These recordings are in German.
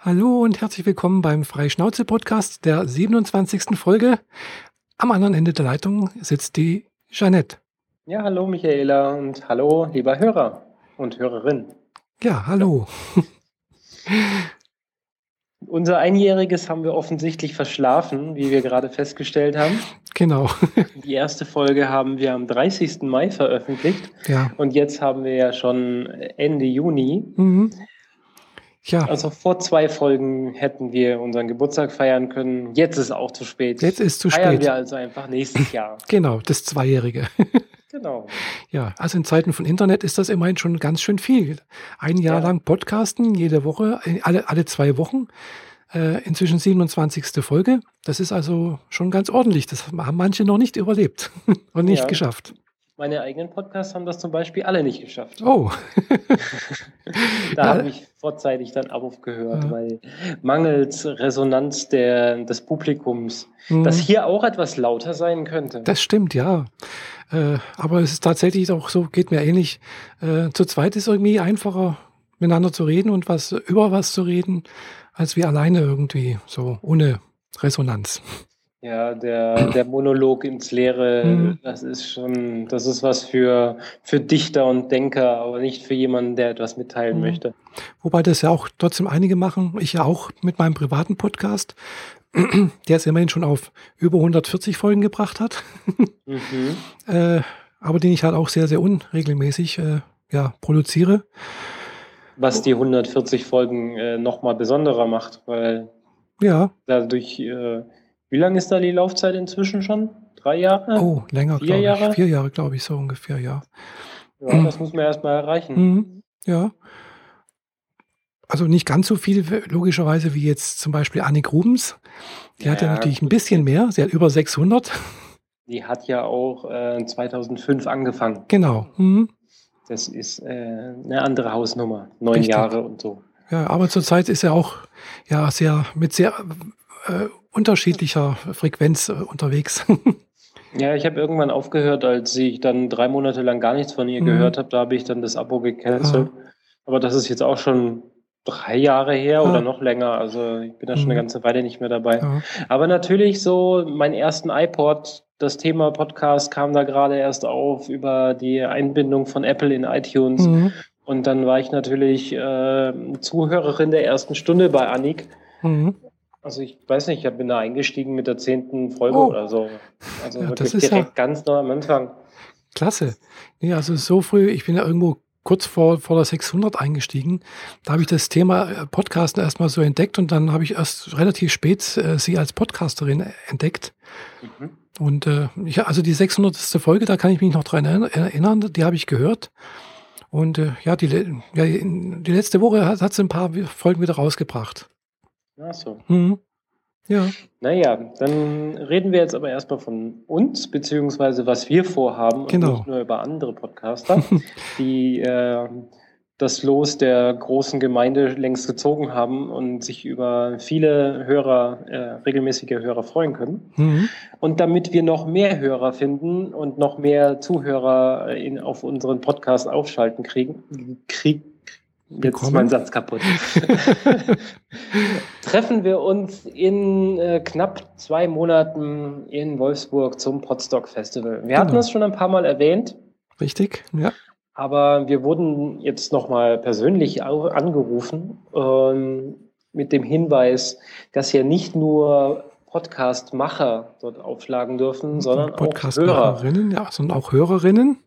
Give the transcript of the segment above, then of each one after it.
Hallo und herzlich willkommen beim Freischnauze-Podcast der 27. Folge. Am anderen Ende der Leitung sitzt die Jeanette. Ja, hallo Michaela und hallo lieber Hörer und Hörerin. Ja, hallo. Unser Einjähriges haben wir offensichtlich verschlafen, wie wir gerade festgestellt haben. Genau. Die erste Folge haben wir am 30. Mai veröffentlicht. Ja. Und jetzt haben wir ja schon Ende Juni. Mhm. Ja, Also vor zwei Folgen hätten wir unseren Geburtstag feiern können. Jetzt ist auch zu spät. jetzt ist zu Feiern spät. wir also einfach nächstes Jahr. Genau, das Zweijährige. Genau. Ja, also in Zeiten von Internet ist das immerhin schon ganz schön viel. Ein Jahr Ja. lang Podcasten, jede Woche, äh, alle, alle zwei Wochen. Äh, inzwischen 27. Folge. Das ist also schon ganz ordentlich. Das haben manche noch nicht überlebt und nicht Ja. geschafft. Meine eigenen Podcasts haben das zum Beispiel alle nicht geschafft. Oh, Da Ja. habe ich vorzeitig dann aufgehört, Ja. weil mangels Resonanz der, des Publikums, Mhm. das hier auch etwas lauter sein könnte. Das stimmt, ja. Äh, aber es ist tatsächlich auch so, geht mir ähnlich. Äh, zu zweit ist irgendwie einfacher, miteinander zu reden und was über was zu reden, als wie alleine irgendwie, so ohne Resonanz. Ja, der, der Monolog ins Leere, Mhm. das ist schon, das ist was für, für Dichter und Denker, aber nicht für jemanden, der etwas mitteilen Mhm. möchte. Wobei das ja auch trotzdem einige machen. Ich ja auch mit meinem privaten Podcast, der es immerhin schon auf über 140 Folgen gebracht hat, Mhm. äh, aber den ich halt auch sehr, sehr unregelmäßig äh, ja, produziere. Was die 140 Folgen äh, nochmal besonderer macht, weil Ja, dadurch, äh, wie lange ist da die Laufzeit inzwischen schon? Drei Jahre? oh, länger, Vier glaube ich. Jahre? Vier Jahre, glaube ich, so ungefähr, ja. Ja, das muss man erstmal erreichen. Mhm, ja. Also nicht ganz so viel, logischerweise, wie jetzt zum Beispiel Annik Rubens. Die hat ja Ja, natürlich ein bisschen mehr. Sie hat über 600. Die hat ja auch äh, 2005 angefangen. Genau. Mhm. Das ist äh, eine andere Hausnummer. Neun Richtig. Jahre und so. Ja, aber zurzeit ist er auch ja sehr mit sehr äh, unterschiedlicher Frequenz äh, unterwegs. Ja, ich habe irgendwann aufgehört, als ich dann drei Monate lang gar nichts von ihr Mhm. gehört habe. Da habe ich dann das Abo gecancelt. Aber das ist jetzt auch schon drei Jahre her Ah. oder noch länger. Also ich bin da schon Mhm. eine ganze Weile nicht mehr dabei. ja. Aber natürlich so, meinen ersten iPod, das Thema Podcast kam da gerade erst auf über die Einbindung von Apple in iTunes. Mhm. Und dann war ich natürlich äh, Zuhörerin der ersten Stunde bei Annik. Mhm. Also ich weiß nicht, ich bin da eingestiegen mit der zehnten Folge Oh. oder so. Also Ja, wirklich das ist direkt ganz neu am Anfang. Klasse. Nee, also so früh, ich bin ja irgendwo kurz vor, vor der 600 eingestiegen. Da habe ich das Thema äh, Podcasten erstmal so entdeckt und dann habe ich erst relativ spät äh, sie als Podcasterin entdeckt. Mhm. Und äh, ich, also die 600. Folge, da kann ich mich noch dran erinner- erinnern, die habe ich gehört. Und äh, ja, die, ja, die letzte Woche hat, hat sie ein paar Folgen wieder rausgebracht. Ach so. Mhm. Ja, Naja, dann reden wir jetzt aber erstmal von uns, beziehungsweise was wir vorhaben und Genau. nicht nur über andere Podcaster, die äh, das Los der großen Gemeinde längst gezogen haben und sich über viele Hörer, äh, regelmäßige Hörer freuen können. mhm. Und damit wir noch mehr Hörer finden und noch mehr Zuhörer in, auf unseren Podcast aufschalten kriegen, krieg, jetzt ist mein Satz kaputt. Treffen wir uns in äh, knapp zwei Monaten in Wolfsburg zum Podstock Festival. Wir hatten Genau. es schon ein paar Mal erwähnt, richtig. Ja. aber wir wurden jetzt nochmal persönlich angerufen ähm, mit dem Hinweis, dass ja nicht nur Podcast-Macher dort aufschlagen dürfen, sondern auch Hörer. Ja, sondern auch Hörerinnen.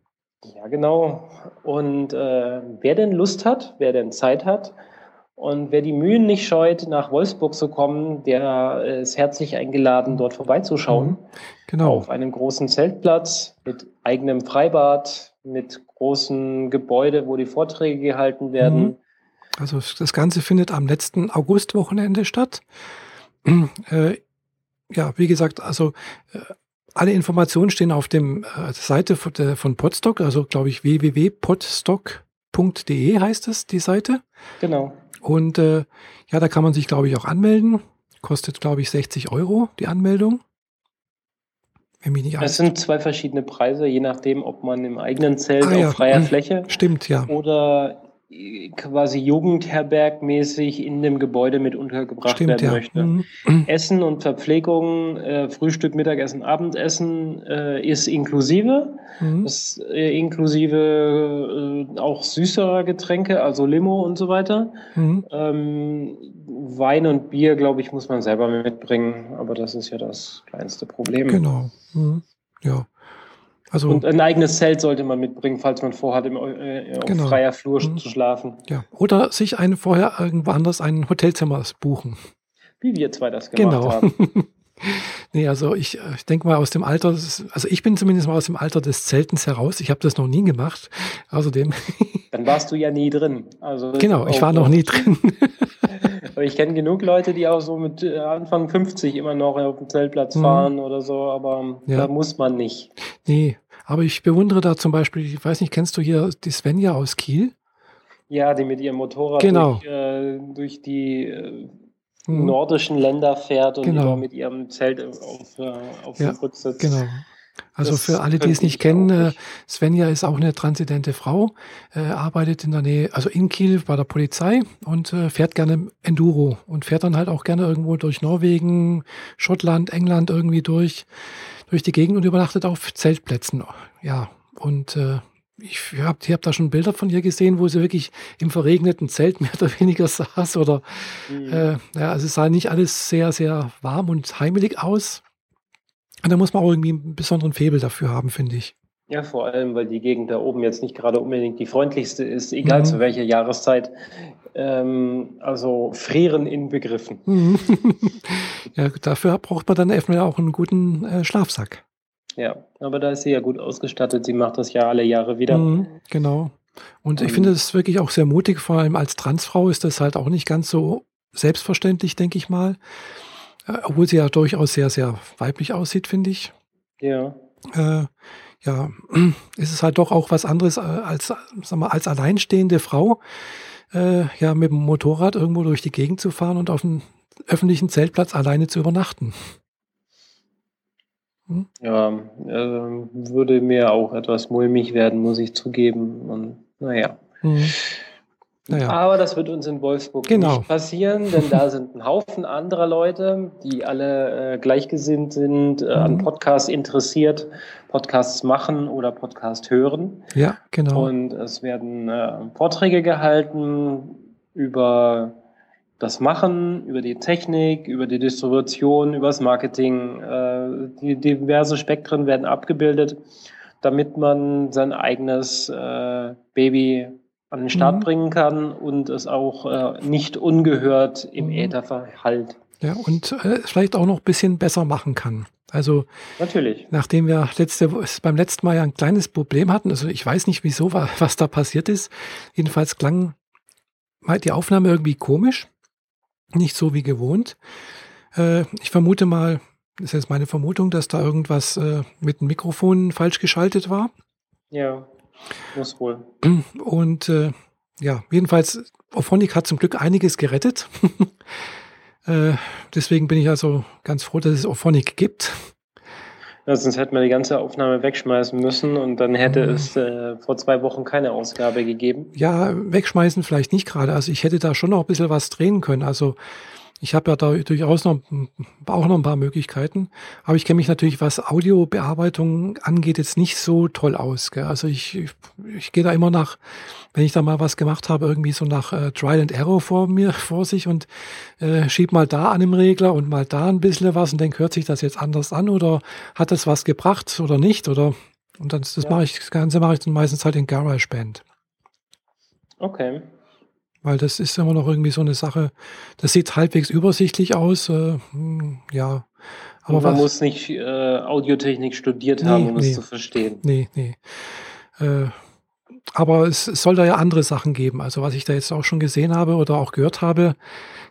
Ja, genau. Und äh, wer denn Lust hat, wer denn Zeit hat und wer die Mühen nicht scheut, nach Wolfsburg zu kommen, der ist herzlich eingeladen, dort vorbeizuschauen. Genau. Auf einem großen Zeltplatz mit eigenem Freibad, mit großen Gebäude, wo die Vorträge gehalten werden. Mhm. Also das Ganze findet am letzten Augustwochenende statt. Äh, ja, wie gesagt, also äh, alle Informationen stehen auf dem äh, Seite von, der, von Podstock, also glaube ich www.podstock.de heißt es, die Seite. Genau. Und äh, ja, da kann man sich, glaube ich, auch anmelden. Kostet, glaube ich, 60 Euro die Anmeldung. Wenn mich nicht Es alles sind zwei verschiedene Preise, je nachdem, ob man im eigenen Zelt Ah, ja. auf freier Mhm. Fläche stimmt, ja. oder quasi Jugendherbergmäßig in dem Gebäude mit untergebracht Stimmt, werden ja. möchte. Mhm. Essen und Verpflegung, äh, Frühstück, Mittagessen, Abendessen äh, ist inklusive. Mhm. Das äh, inklusive äh, auch süßerer Getränke, also Limo und so weiter. Mhm. Ähm, Wein und Bier, glaube ich, muss man selber mitbringen, aber das ist ja das kleinste Problem. Genau. Mhm. Ja. Also, Und ein eigenes Zelt sollte man mitbringen, falls man vorhat, im, äh, auf Genau. freier Flur Mhm. zu schlafen. ja. Oder sich ein, vorher irgendwo anders ein Hotelzimmer buchen. Wie wir zwei das gemacht Genau. haben. nee, also ich, äh, ich denke mal aus dem Alter, also ich bin zumindest mal aus dem Alter des Zeltens heraus. Ich habe das noch nie gemacht. Außerdem, Dann warst du ja nie drin. Also genau, ich war noch nie drin. Aber ich kenne genug Leute, die auch so mit äh, Anfang 50 immer noch auf dem Zeltplatz Mhm. fahren oder so, aber Ja. da muss man nicht. nee, aber ich bewundere da zum Beispiel, ich weiß nicht, kennst du hier die Svenja aus Kiel? Ja, die mit ihrem Motorrad Genau. durch, äh, durch die äh, Mhm. nordischen Länder fährt und Genau. mit ihrem Zelt auf, äh, auf Ja, dem Rücksitz. Genau. Also Das für alle, die es nicht ich kennen, äh. Svenja ist auch eine transidente Frau, äh, arbeitet in der Nähe, also in Kiel bei der Polizei und äh, fährt gerne Enduro und fährt dann halt auch gerne irgendwo durch Norwegen, Schottland, England irgendwie durch, durch die Gegend und übernachtet auf Zeltplätzen. Ja, und äh, ich habe hab da schon Bilder von ihr gesehen, wo sie wirklich im verregneten Zelt mehr oder weniger saß oder Mhm. äh, ja, also es sah nicht alles sehr, sehr warm und heimelig aus. Und da muss man auch irgendwie einen besonderen Febel dafür haben, finde ich. Ja, vor allem, weil die Gegend da oben jetzt nicht gerade unbedingt die freundlichste ist, egal Mhm. zu welcher Jahreszeit. Ähm, also frieren inbegriffen. Mhm. ja, dafür braucht man dann eventuell auch einen guten äh, Schlafsack. Ja, aber da ist sie ja gut ausgestattet. Sie macht das ja alle Jahre wieder. Mhm, genau. Und ich Ähm. finde es wirklich auch sehr mutig, vor allem als Transfrau ist das halt auch nicht ganz so selbstverständlich, denke ich mal. Äh, obwohl sie ja durchaus sehr, sehr weiblich aussieht, finde ich. Ja. äh, ja, ist es halt doch auch was anderes äh, als, sag mal, als alleinstehende Frau, äh, ja, mit dem Motorrad irgendwo durch die Gegend zu fahren und auf einem öffentlichen Zeltplatz alleine zu übernachten. Ja, ähm, würde mir auch etwas mulmig werden, muss ich zugeben. Und naja. Mhm. Naja, Aber das wird uns in Wolfsburg Genau. nicht passieren, denn da sind ein Haufen anderer Leute, die alle äh, gleichgesinnt sind, äh, an Mhm. Podcasts interessiert, Podcasts machen oder Podcast hören. ja, genau. Und es werden äh, Vorträge gehalten über das Machen, über die Technik, über die Distribution, über das Marketing. Äh, die diverse Spektren werden abgebildet, damit man sein eigenes äh, Baby an den Start Mhm. bringen kann und es auch äh, nicht ungehört im Mhm. Äther verhallt. Ja, und äh, vielleicht auch noch ein bisschen besser machen kann. Also, Natürlich. nachdem wir letzte, beim letzten Mal ja ein kleines Problem hatten, also ich weiß nicht wieso, wa- was da passiert ist. Jedenfalls klang die Aufnahme irgendwie komisch. Nicht so wie gewohnt. Äh, ich vermute mal, das ist jetzt meine Vermutung, dass da irgendwas äh, mit dem Mikrofon falsch geschaltet war. Ja, muss wohl. Und äh, ja, jedenfalls, Ophonic hat zum Glück einiges gerettet. äh, deswegen bin ich also ganz froh, dass es Ophonic gibt. Ja, sonst hätten wir die ganze Aufnahme wegschmeißen müssen und dann hätte Mhm. es äh, vor zwei Wochen keine Ausgabe gegeben. Ja, wegschmeißen vielleicht nicht gerade. Also ich hätte da schon noch ein bisschen was drehen können. Also ich habe ja da durchaus noch, auch noch ein paar Möglichkeiten. Aber ich kenne mich natürlich, was Audiobearbeitung angeht, jetzt nicht so toll aus. Gell? Also ich, ich, ich gehe da immer nach, wenn ich da mal was gemacht habe, irgendwie so nach äh, Trial and Error vor mir, vor sich und äh, schieb mal da an dem Regler und mal da ein bisschen was und denke, hört sich das jetzt anders an oder hat das was gebracht oder nicht? Oder und dann, das Ja. mache ich, das Ganze mache ich dann meistens halt in GarageBand. Okay. Weil das ist immer noch irgendwie so eine Sache, das sieht halbwegs übersichtlich aus, äh, hm, ja. Aber Aber man was? muss nicht äh, Audiotechnik studiert Nee, haben, um nee. es zu verstehen. Nee, nee. Äh, aber es, es soll da ja andere Sachen geben. Also was ich da jetzt auch schon gesehen habe oder auch gehört habe,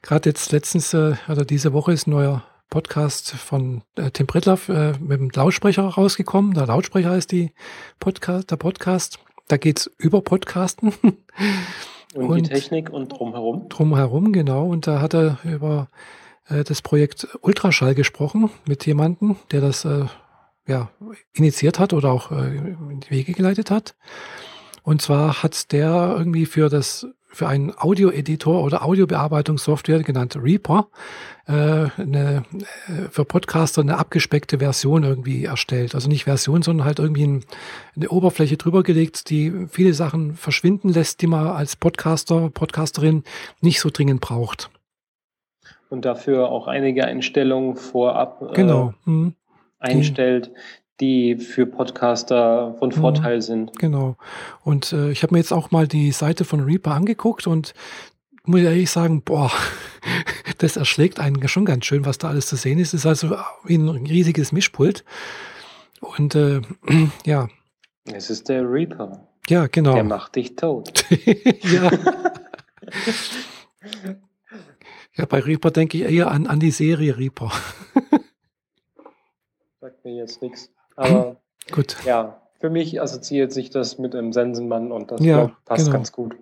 gerade jetzt letztens äh, oder diese Woche ist ein neuer Podcast von äh, Tim Pritloff äh, mit dem Lautsprecher rausgekommen. Der Lautsprecher ist die Podcast, der Podcast. Da geht's über Podcasten. Und, Und- die Technik und drumherum. drumherum, genau. Und da hat er über äh, das Projekt Ultraschall gesprochen mit jemandem, der das äh, ja, initiiert hat oder auch äh, in die Wege geleitet hat. Und zwar hat der irgendwie für das für einen Audio-Editor oder Audiobearbeitungssoftware genannt Reaper äh, eine, äh, für Podcaster eine abgespeckte Version irgendwie erstellt. Also nicht Version, sondern halt irgendwie ein, eine Oberfläche drüber gelegt, die viele Sachen verschwinden lässt, die man als Podcaster, Podcasterin nicht so dringend braucht. Und dafür auch einige Einstellungen vorab äh, genau. mhm. einstellt, die für Podcaster von mhm. Vorteil mhm. sind. Genau. Und äh, ich habe mir jetzt auch mal die Seite von Reaper angeguckt und muss ich ehrlich sagen, boah, das erschlägt einen schon ganz schön, was da alles zu sehen ist. Es ist also wie ein riesiges Mischpult. Und äh, ja. Es ist der Reaper. Ja, genau. Der macht dich tot. ja. ja, bei Reaper denke ich eher an, an die Serie Reaper. Sagt mir jetzt nichts. Aber gut. Ja, für mich assoziiert sich das mit einem Sensenmann und das ja, glaub, passt genau. ganz gut.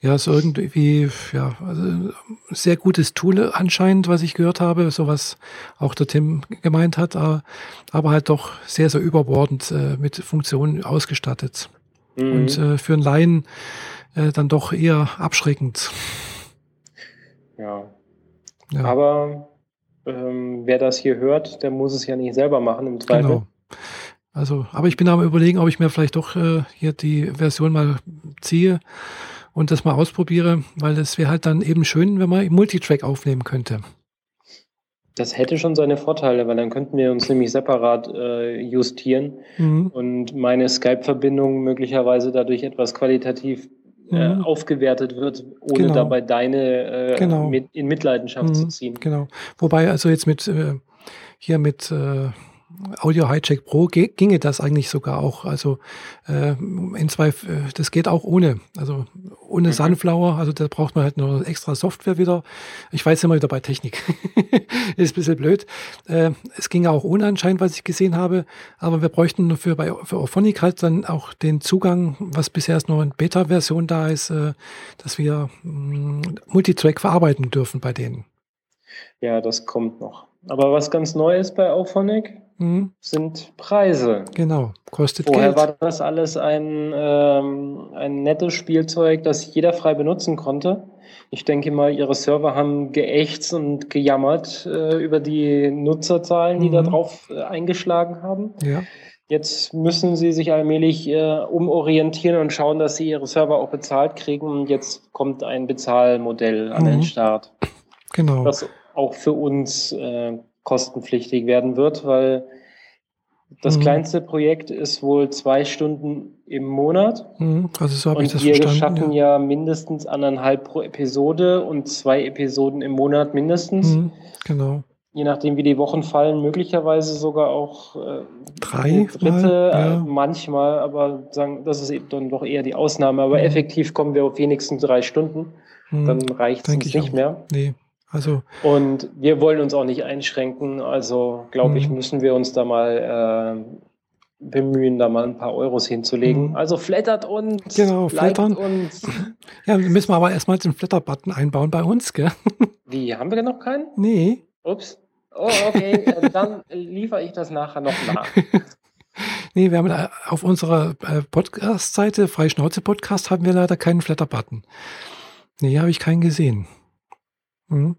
Ja, so irgendwie, ja, also sehr gutes Tool anscheinend, was ich gehört habe, so was auch der Tim gemeint hat, aber halt doch sehr, sehr überbordend äh, mit Funktionen ausgestattet. Mhm. Und äh, für einen Laien äh, dann doch eher abschreckend. Ja. ja. Aber ähm, wer das hier hört, der muss es ja nicht selber machen im Zweifel. Genau. Also, aber ich bin am überlegen, ob ich mir vielleicht doch äh, hier die Version mal ziehe und das mal ausprobiere, weil es wäre halt dann eben schön, wenn man Multitrack aufnehmen könnte. Das hätte schon seine Vorteile, weil dann könnten wir uns nämlich separat äh, justieren mhm. und meine Skype-Verbindung möglicherweise dadurch etwas qualitativ äh, mhm. aufgewertet wird, ohne genau. dabei deine äh, genau. mit, in Mitleidenschaft mhm. zu ziehen. Genau. Wobei also jetzt mit äh, hier mit äh, Audio Hijack Pro ginge das eigentlich sogar auch. Also äh, in zwei, äh, das geht auch ohne. Also ohne. Mhm. Sunflower. Also da braucht man halt nur extra Software wieder. Ich weiß immer wieder bei Technik. ist ein bisschen blöd. Äh, es ginge auch ohne anscheinend, was ich gesehen habe. Aber wir bräuchten für, bei, für Auphonic halt dann auch den Zugang, was bisher erst noch in Beta-Version da ist, äh, dass wir mh, mm, Multitrack verarbeiten dürfen bei denen. Ja, das kommt noch. Aber was ganz neu ist bei Auphonic, mhm. sind Preise. Genau, kostet Vorher Geld. war das alles ein, ähm, ein nettes Spielzeug, das jeder frei benutzen konnte. Ich denke mal, ihre Server haben geächtzt und gejammert äh, über die Nutzerzahlen, die mhm. da drauf äh, eingeschlagen haben. Ja. Jetzt müssen sie sich allmählich äh, umorientieren und schauen, dass sie ihre Server auch bezahlt kriegen. Und jetzt kommt ein Bezahlmodell an mhm. den Start. Genau. Das auch für uns äh, kostenpflichtig werden wird, weil das mhm. kleinste Projekt ist wohl zwei Stunden im Monat. Mhm. Also so habe ich das wir verstanden. Wir schaffen ja. ja. mindestens anderthalb pro Episode und zwei Episoden im Monat mindestens. Mhm. Genau. Je nachdem, wie die Wochen fallen, möglicherweise sogar auch äh, drei dritte, äh, ja. äh, manchmal, aber sagen, das ist eben dann doch eher die Ausnahme. Aber mhm. effektiv kommen wir auf wenigstens drei Stunden. Mhm. Dann reicht es nicht auch. mehr. Nee. Also und wir wollen uns auch nicht einschränken. Also glaube ich, mhm. müssen wir uns da mal äh, bemühen, da mal ein paar Euros hinzulegen. Mhm. Also flattert uns. Genau, flattern. uns. Ja, müssen wir aber erstmal den Flatter-Button einbauen bei uns, gell? Wie, haben wir noch keinen? Nee. Ups. Oh, okay, dann liefere ich das nachher noch nach. nee, wir haben auf unserer äh, Podcast-Seite, Freischnauze Podcast, haben wir leider keinen Flatter-Button. Nee, habe ich keinen gesehen. Mhm.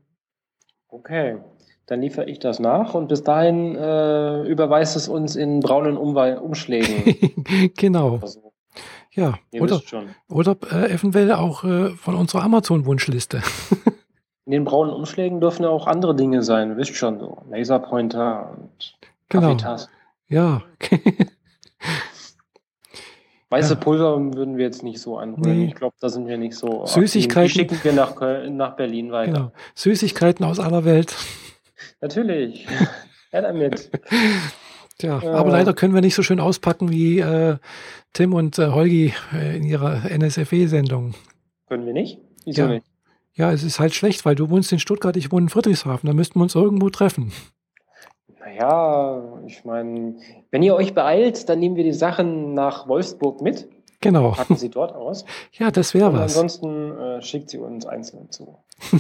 Okay, dann liefere ich das nach und bis dahin äh, überweist es uns in braunen Umwe Umschlägen. genau. Also, ja, Ihr oder, oder äh, eventuell auch äh, von unserer Amazon-Wunschliste. in den braunen Umschlägen dürfen ja auch andere Dinge sein, wisst schon so. Laserpointer und genau. Kaffeetassen. Ja. Weiße ja. Pulver würden wir jetzt nicht so anrühren. Nee. Ich glaube, da sind wir nicht so. Süßigkeiten. Die schicken wir nach, Köln, nach Berlin weiter. Genau. Süßigkeiten aus aller Welt. Natürlich. Ja, damit. Tja, äh, aber leider können wir nicht so schön auspacken wie äh, Tim und äh, Holgi äh, in ihrer NSFE-Sendung. Können wir nicht? Wieso ja. nicht? Ja, es ist halt schlecht, weil du wohnst in Stuttgart, ich wohne in Friedrichshafen. Da müssten wir uns irgendwo treffen. Naja, ich meine, wenn ihr euch beeilt, dann nehmen wir die Sachen nach Wolfsburg mit. Genau. Packen sie dort aus. ja, das wäre was. Ansonsten äh, schickt sie uns einzeln zu.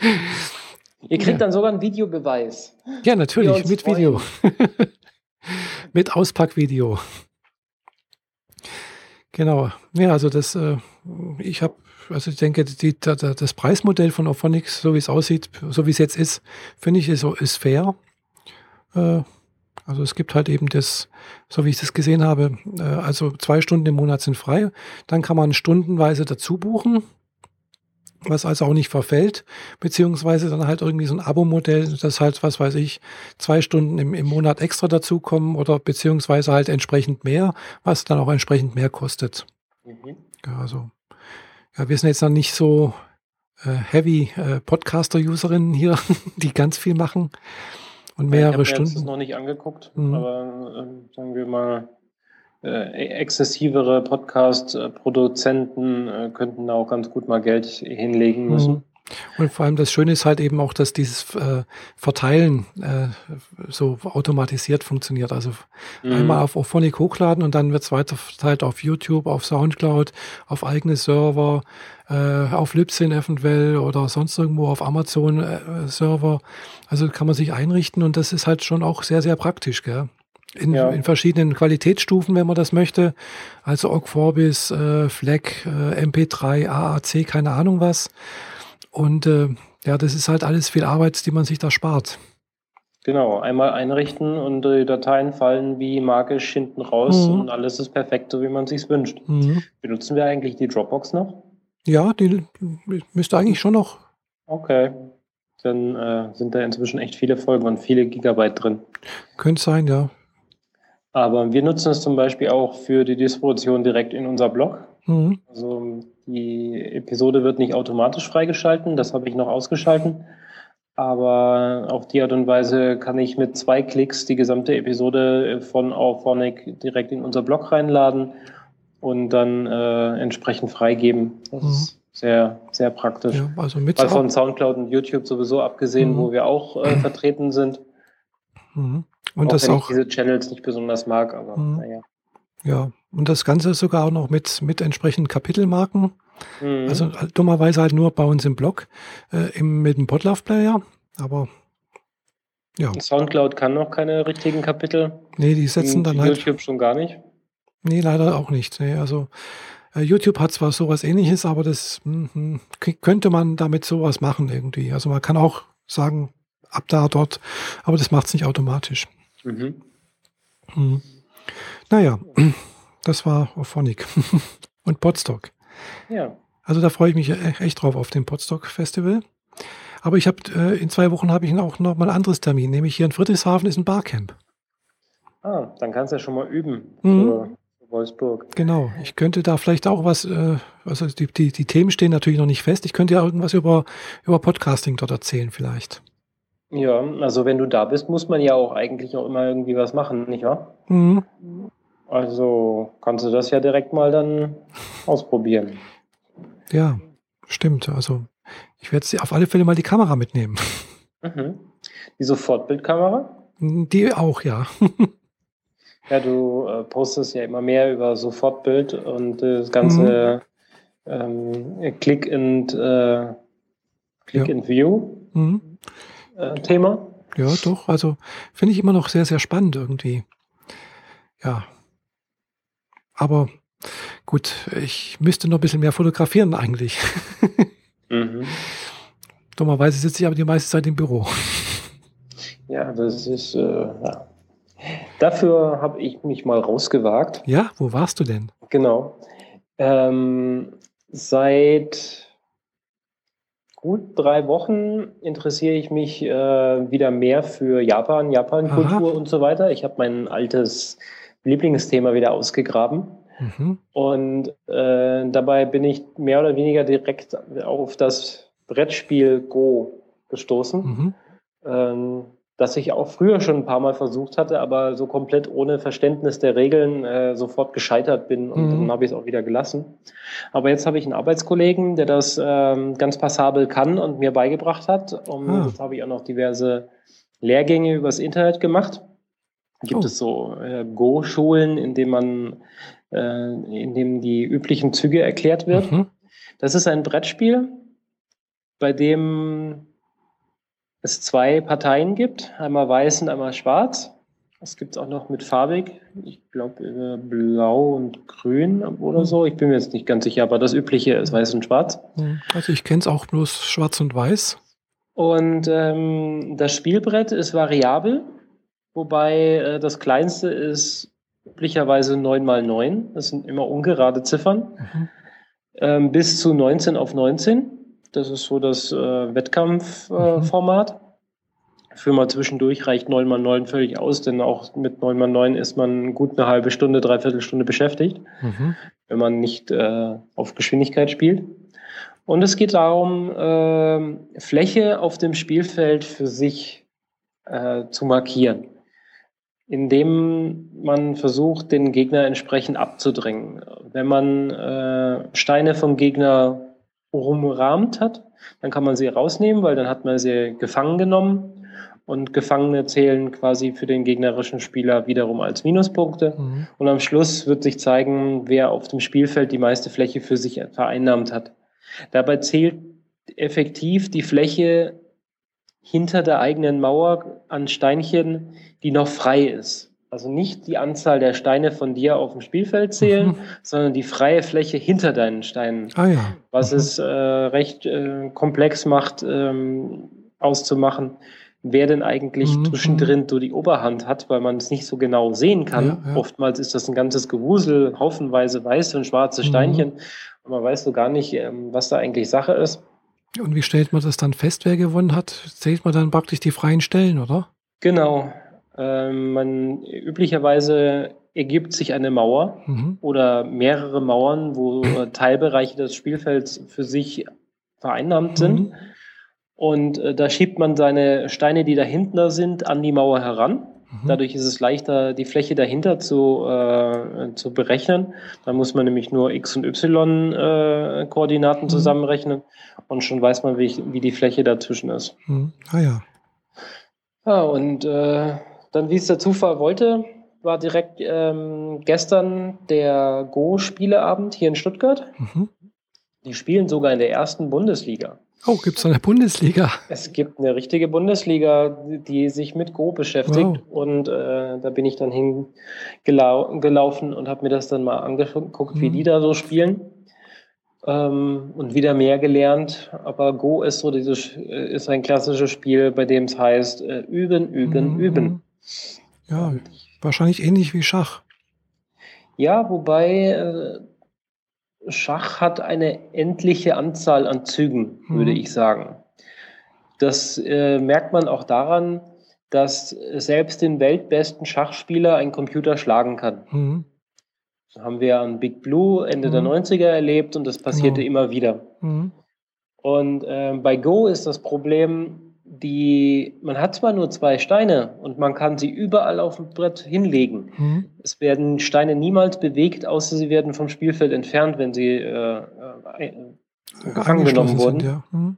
ihr kriegt ja. dann sogar einen Videobeweis. Ja, natürlich, mit freuen. Video. mit Auspackvideo. Genau. Ja, also das, äh, ich habe, also ich denke, die, das Preismodell von Ophonics, so wie es aussieht, so wie es jetzt ist, finde ich, ist, ist fair. Äh, also es gibt halt eben das, so wie ich das gesehen habe, äh, also zwei Stunden im Monat sind frei. Dann kann man stundenweise dazu buchen was also auch nicht verfällt, beziehungsweise dann halt irgendwie so ein Abo-Modell, das halt, was weiß ich, zwei Stunden im, im Monat extra dazukommen oder beziehungsweise halt entsprechend mehr, was dann auch entsprechend mehr kostet. Mhm. Ja, also, wir sind jetzt noch nicht so äh, heavy äh, Podcaster-Userinnen hier, die ganz viel machen und mehrere ich Stunden. Ich habe noch nicht angeguckt, mhm. aber äh, sagen wir mal, äh, exzessivere Podcast-Produzenten äh, könnten da auch ganz gut mal Geld hinlegen mhm. Und vor allem das Schöne ist halt eben auch, dass dieses äh, Verteilen äh, so automatisiert funktioniert. Also mhm. einmal auf Ophonic hochladen und dann wird es weiter verteilt auf YouTube, auf Soundcloud, auf eigene Server, äh, auf Libsyn eventuell oder sonst irgendwo auf Amazon äh, Server. Also kann man sich einrichten und das ist halt schon auch sehr, sehr praktisch. Gell? in, ja. in, verschiedenen Qualitätsstufen, wenn man das möchte. Also Ogg Vorbis, äh, FLAC, äh, MP3, AAC, keine Ahnung was. Und äh, ja, das ist halt alles viel Arbeit, die man sich da spart. Genau, einmal einrichten und die Dateien fallen wie magisch hinten raus mhm. und alles ist perfekt, so wie man sich wünscht. Mhm. Benutzen wir eigentlich die Dropbox noch? Ja, die müsste eigentlich schon noch. Okay. Dann äh, sind da inzwischen echt viele Folgen und viele Gigabyte drin. Könnte sein, ja. Aber wir nutzen es zum Beispiel auch für die Distribution direkt in unser Blog. Mhm. Also die Episode wird nicht automatisch freigeschalten, das habe ich noch ausgeschalten. Aber auf die Art und Weise kann ich mit zwei Klicks die gesamte Episode von Auphonic direkt in unser Blog reinladen und dann äh, entsprechend freigeben. Das mhm. ist sehr, sehr praktisch. Ja, also mit Weil von Soundcloud und YouTube sowieso abgesehen, mhm. wo wir auch äh, vertreten sind. Mhm. Und auch das wenn auch. Ich diese Channels nicht besonders mag, aber mhm. naja. Ja, und das Ganze sogar auch noch mit, mit entsprechenden Kapitelmarken. Mhm. Also äh, dummerweise halt nur bei uns im Blog, äh, im, mit dem Podlove-Player, aber ja. Soundcloud kann noch keine richtigen Kapitel. Nee, die setzen dann halt. YouTube schon gar nicht. Nee, leider auch nicht. Nee, also äh, YouTube hat zwar sowas ähnliches, aber das mh, könnte man damit sowas machen irgendwie. Also man kann auch sagen, ab da dort, aber das macht es nicht automatisch. Mhm. Mhm. Naja, das war Ophonic und Podstock. Ja. Also da freue ich mich echt drauf auf dem Podstock Festival. Aber ich habe äh, in zwei Wochen habe ich auch noch mal ein anderes Termin, nämlich hier in Friedrichshafen ist ein Barcamp. Ah, dann kannst du ja schon mal üben mhm. für Wolfsburg. Genau, ich könnte da vielleicht auch was, äh, also die, die, die Themen stehen natürlich noch nicht fest. Ich könnte ja irgendwas über, über Podcasting dort erzählen vielleicht. Ja, also wenn du da bist, muss man ja auch eigentlich auch immer irgendwie was machen, nicht wahr? Mhm. Also kannst du das ja direkt mal dann ausprobieren. Ja, stimmt. Also ich werde auf alle Fälle mal die Kamera mitnehmen. Mhm. Die Sofortbildkamera? Die auch, ja. ja, du äh, postest ja immer mehr über Sofortbild und äh, das ganze mhm. ähm, Click and äh, Click ja. and View. Mhm äh, Thema. Ja, doch. Also finde ich immer noch sehr, sehr spannend irgendwie. Ja. Aber gut, ich müsste noch ein bisschen mehr fotografieren eigentlich. mhm. Dummerweise sitze ich aber die meiste Zeit im Büro. Ja, das ist, äh, ja. Dafür habe ich mich mal rausgewagt. Ja, wo warst du denn? Genau. Ähm, seit gut drei Wochen interessiere ich mich äh, wieder mehr für Japan, Japan-Kultur und so weiter. Ich habe mein altes Lieblingsthema wieder ausgegraben. Mhm. Und äh, dabei bin ich mehr oder weniger direkt auf das Brettspiel Go gestoßen. Mhm. Ähm, das ich auch früher schon ein paar Mal versucht hatte, aber so komplett ohne Verständnis der Regeln äh, sofort gescheitert bin und mhm. dann habe ich es auch wieder gelassen. Aber jetzt habe ich einen Arbeitskollegen, der das ähm, ganz passabel kann und mir beigebracht hat. Und ah. jetzt habe ich auch noch diverse Lehrgänge übers Internet gemacht. Gibt oh. es so äh, Go-Schulen, in denen man, äh, in dem die üblichen Züge erklärt wird. Mhm. Das ist ein Brettspiel, bei dem es zwei Parteien gibt, einmal weiß und einmal schwarz. Das gibt es auch noch mit farbig. Ich glaube äh, blau und grün oder so. Ich bin mir jetzt nicht ganz sicher, aber das übliche ist weiß und schwarz. Also ich kenne es auch bloß schwarz und weiß. Und ähm, das Spielbrett ist variabel, wobei äh, das kleinste ist üblicherweise 9 mal 9. Das sind immer ungerade Ziffern. Mhm. Ähm, bis zu 19 auf 19. Das ist so das äh, Wettkampfformat. Äh, mhm. Für mal zwischendurch reicht 9 mal 9 völlig aus, denn auch mit 9 mal 9 ist man gut eine halbe Stunde, dreiviertel Stunde beschäftigt, mhm. wenn man nicht äh, auf Geschwindigkeit spielt. Und es geht darum, äh, Fläche auf dem Spielfeld für sich äh, zu markieren, indem man versucht, den Gegner entsprechend abzudrängen. Wenn man äh, Steine vom Gegner umrahmt hat, dann kann man sie rausnehmen, weil dann hat man sie gefangen genommen und Gefangene zählen quasi für den gegnerischen Spieler wiederum als Minuspunkte. Mhm. Und am Schluss wird sich zeigen, wer auf dem Spielfeld die meiste Fläche für sich vereinnahmt hat. Dabei zählt effektiv die Fläche hinter der eigenen Mauer an Steinchen, die noch frei ist. Also nicht die Anzahl der Steine von dir auf dem Spielfeld zählen, mhm. sondern die freie Fläche hinter deinen Steinen. Ah, ja. Was mhm. es äh, recht äh, komplex macht, ähm, auszumachen wer denn eigentlich mhm. zwischendrin so die Oberhand hat, weil man es nicht so genau sehen kann. Ja, ja. Oftmals ist das ein ganzes Gewusel, haufenweise weiße und schwarze mhm. Steinchen. Und man weiß so gar nicht, ähm, was da eigentlich Sache ist. Und wie stellt man das dann fest, wer gewonnen hat? Zählt man dann praktisch die freien Stellen, oder? Genau. Ähm, man üblicherweise ergibt sich eine Mauer mhm. oder mehrere Mauern, wo Teilbereiche des Spielfelds für sich vereinnahmt sind. Mhm. Und äh, da schiebt man seine Steine, die dahinter sind, an die Mauer heran. Mhm. Dadurch ist es leichter, die Fläche dahinter zu, äh, zu berechnen. Da muss man nämlich nur X- und Y-Koordinaten äh, mhm. zusammenrechnen und schon weiß man, wie, wie die Fläche dazwischen ist. Mhm. Ah ja. Ja, und äh, dann, wie es der Zufall wollte, war direkt ähm, gestern der Go-Spieleabend hier in Stuttgart. Mhm. Die spielen sogar in der ersten Bundesliga. Oh, gibt es eine Bundesliga? Es gibt eine richtige Bundesliga, die sich mit Go beschäftigt. Wow. Und äh, da bin ich dann hingelaufen und habe mir das dann mal angeguckt, mhm. wie die da so spielen. Ähm, und wieder mehr gelernt. Aber Go ist so dieses, äh, ist ein klassisches Spiel, bei dem es heißt, äh, üben, üben, mhm. üben. Ja, wahrscheinlich ähnlich wie Schach. Ja, wobei äh, Schach hat eine endliche Anzahl an Zügen, mhm. würde ich sagen. Das äh, merkt man auch daran, dass selbst den weltbesten Schachspieler ein Computer schlagen kann. Mhm. Das haben wir an Big Blue Ende mhm. der 90er erlebt und das passierte genau. immer wieder. Mhm. Und äh, bei Go ist das Problem, die, man hat zwar nur zwei Steine und man kann sie überall auf dem Brett hinlegen. Mhm. Es werden Steine niemals bewegt, außer sie werden vom Spielfeld entfernt, wenn sie äh, äh, gefangen genommen wurden. Sind, ja. mhm.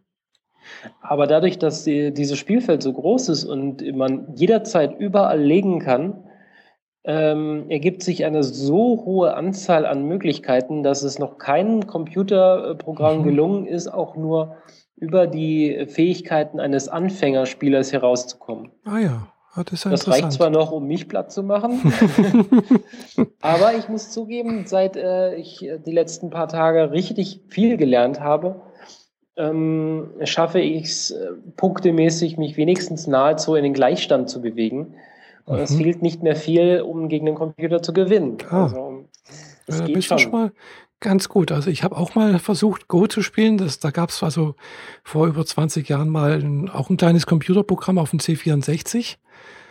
Aber dadurch, dass die, dieses Spielfeld so groß ist und man jederzeit überall legen kann, ähm, ergibt sich eine so hohe Anzahl an Möglichkeiten, dass es noch keinem Computerprogramm mhm. gelungen ist, auch nur über die Fähigkeiten eines Anfängerspielers herauszukommen. Ah ja, ah, das ist ja Das reicht zwar noch, um mich platt zu machen, aber ich muss zugeben, seit äh, ich die letzten paar Tage richtig viel gelernt habe, ähm, schaffe ich es äh, punktemäßig, mich wenigstens nahezu in den Gleichstand zu bewegen. Und mhm. es fehlt nicht mehr viel, um gegen den Computer zu gewinnen. Ah. Also, es ja, geht bist schon. Du schon mal ganz gut. Also ich habe auch mal versucht, Go zu spielen. Das, da gab es also vor über 20 Jahren mal ein, auch ein kleines Computerprogramm auf dem C64.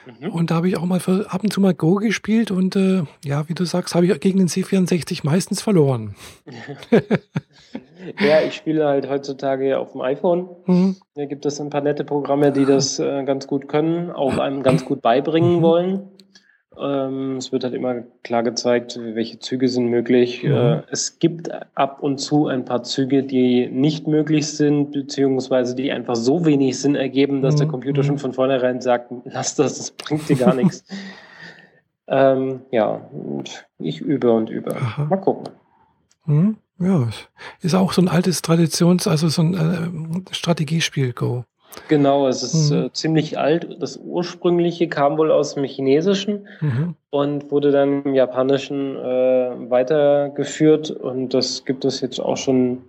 Mhm. Und da habe ich auch mal für, ab und zu mal Go gespielt und äh, ja, wie du sagst, habe ich gegen den C64 meistens verloren. ja, ich spiele halt heutzutage auf dem iPhone. Mhm. Da gibt es ein paar nette Programme, die das äh, ganz gut können, auch einem ganz gut beibringen mhm. wollen. Ähm, es wird halt immer klar gezeigt, welche Züge sind möglich. Mhm. Äh, es gibt ab und zu ein paar Züge, die nicht möglich sind, beziehungsweise die einfach so wenig Sinn ergeben, dass mhm. der Computer schon mhm. von vornherein sagt, lass das, das bringt dir gar nichts. Ähm, ja, und ich übe und übe. Aha. Mal gucken. Mhm. Ja, ist auch so ein altes Traditions-, also so ein äh, Strategiespiel, Go. Genau, es ist mhm. äh, ziemlich alt. Das ursprüngliche kam wohl aus dem Chinesischen mhm. und wurde dann im Japanischen äh, weitergeführt und das gibt es jetzt auch schon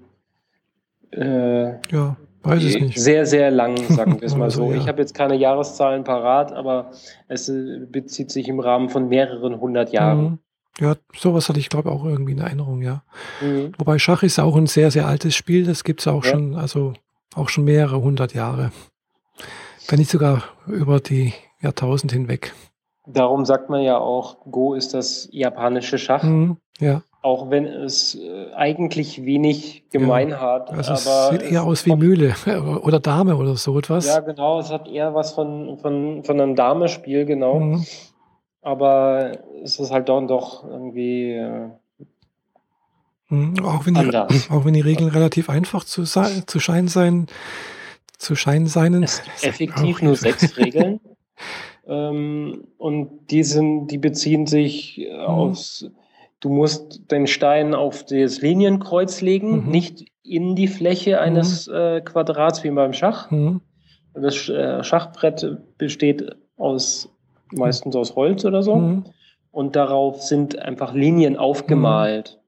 äh, ja, weiß es nicht. sehr, sehr lang, sagen wir es mal also, so. Ja. Ich habe jetzt keine Jahreszahlen parat, aber es äh, bezieht sich im Rahmen von mehreren hundert Jahren. Mhm. Ja, sowas hatte ich, glaube ich, auch irgendwie in Erinnerung, ja. Mhm. Wobei Schach ist auch ein sehr, sehr altes Spiel. Das gibt es auch ja. schon, also auch schon mehrere hundert Jahre. Wenn nicht sogar über die Jahrtausend hinweg. Darum sagt man ja auch, Go ist das japanische Schach. Mhm, ja. Auch wenn es äh, eigentlich wenig gemein ja. hat. Also es sieht eher aus wie Mühle oder Dame oder so etwas. Ja, genau. Es hat eher was von, von, von einem Damespiel, genau. Mhm. Aber es ist halt dann doch irgendwie. Mhm, auch, wenn die, auch wenn die Regeln relativ einfach zu, zu scheinen sein, zu scheinen seinen. Es gibt effektiv nur sechs Regeln. ähm, und die sind, die beziehen sich mhm. aus, du musst den Stein auf das Linienkreuz legen, mhm. nicht in die Fläche eines mhm. äh, Quadrats wie beim Schach. Mhm. Das äh, Schachbrett besteht aus meistens aus Holz oder so. Mhm. Und darauf sind einfach Linien aufgemalt.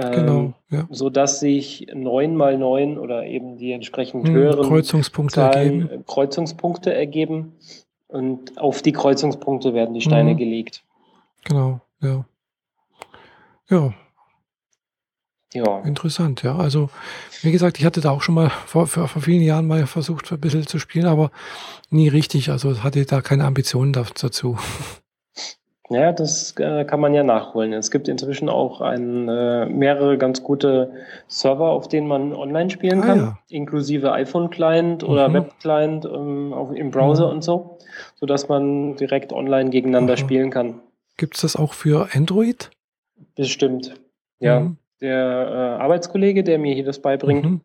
Ähm, genau, ja. so dass sich neun mal neun oder eben die entsprechend hm, höheren Kreuzungspunkte Zahlen, ergeben. Äh, Kreuzungspunkte ergeben und auf die Kreuzungspunkte werden die Steine mhm. gelegt. Genau, ja. Ja. Ja. Interessant, ja. Also, wie gesagt, ich hatte da auch schon mal vor, vor, vor vielen Jahren mal versucht, ein bisschen zu spielen, aber nie richtig. Also hatte da keine Ambitionen dazu. Ja, das äh, kann man ja nachholen. Es gibt inzwischen auch ein, äh, mehrere ganz gute Server, auf denen man online spielen ah, kann, ja. inklusive iPhone-Client oder mhm. Web-Client ähm, im Browser mhm. und so, sodass man direkt online gegeneinander Aha. spielen kann. Gibt es das auch für Android? Bestimmt, ja. Mhm. Der äh, Arbeitskollege, der mir hier das beibringt, mhm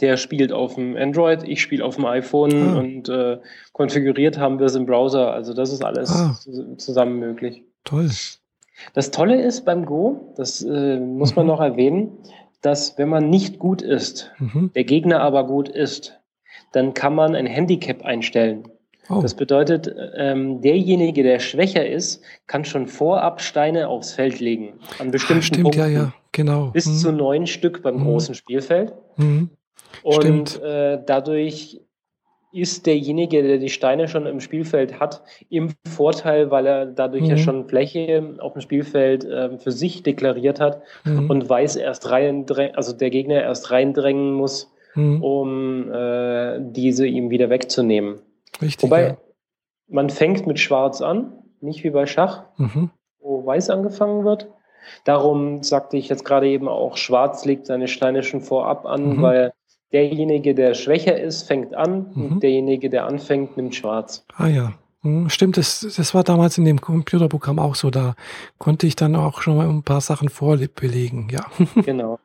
der spielt auf dem Android, ich spiele auf dem iPhone ah. und äh, konfiguriert haben wir es im Browser. Also das ist alles ah. zusammen möglich. Toll. Das Tolle ist beim Go, das äh, muss mhm. man noch erwähnen, dass wenn man nicht gut ist, mhm. der Gegner aber gut ist, dann kann man ein Handicap einstellen. Oh. Das bedeutet, ähm, derjenige, der schwächer ist, kann schon vorab Steine aufs Feld legen. An bestimmten ah, stimmt, Punkten. Ja, ja, genau. Bis mhm. zu neun Stück beim mhm. großen Spielfeld. Mhm. Und äh, dadurch ist derjenige, der die Steine schon im Spielfeld hat, im Vorteil, weil er dadurch mhm. ja schon Fläche auf dem Spielfeld äh, für sich deklariert hat mhm. und weiß erst rein, also der Gegner erst reindrängen muss, mhm. um äh, diese ihm wieder wegzunehmen. Richtig. Wobei ja. man fängt mit Schwarz an, nicht wie bei Schach, mhm. wo Weiß angefangen wird. Darum sagte ich jetzt gerade eben auch, Schwarz legt seine Steine schon vorab an, mhm. weil derjenige, der schwächer ist, fängt an mhm. und derjenige, der anfängt, nimmt schwarz. Ah ja. Hm, stimmt, das, das war damals in dem Computerprogramm auch so. Da konnte ich dann auch schon mal ein paar Sachen vorbelegen, ja. genau.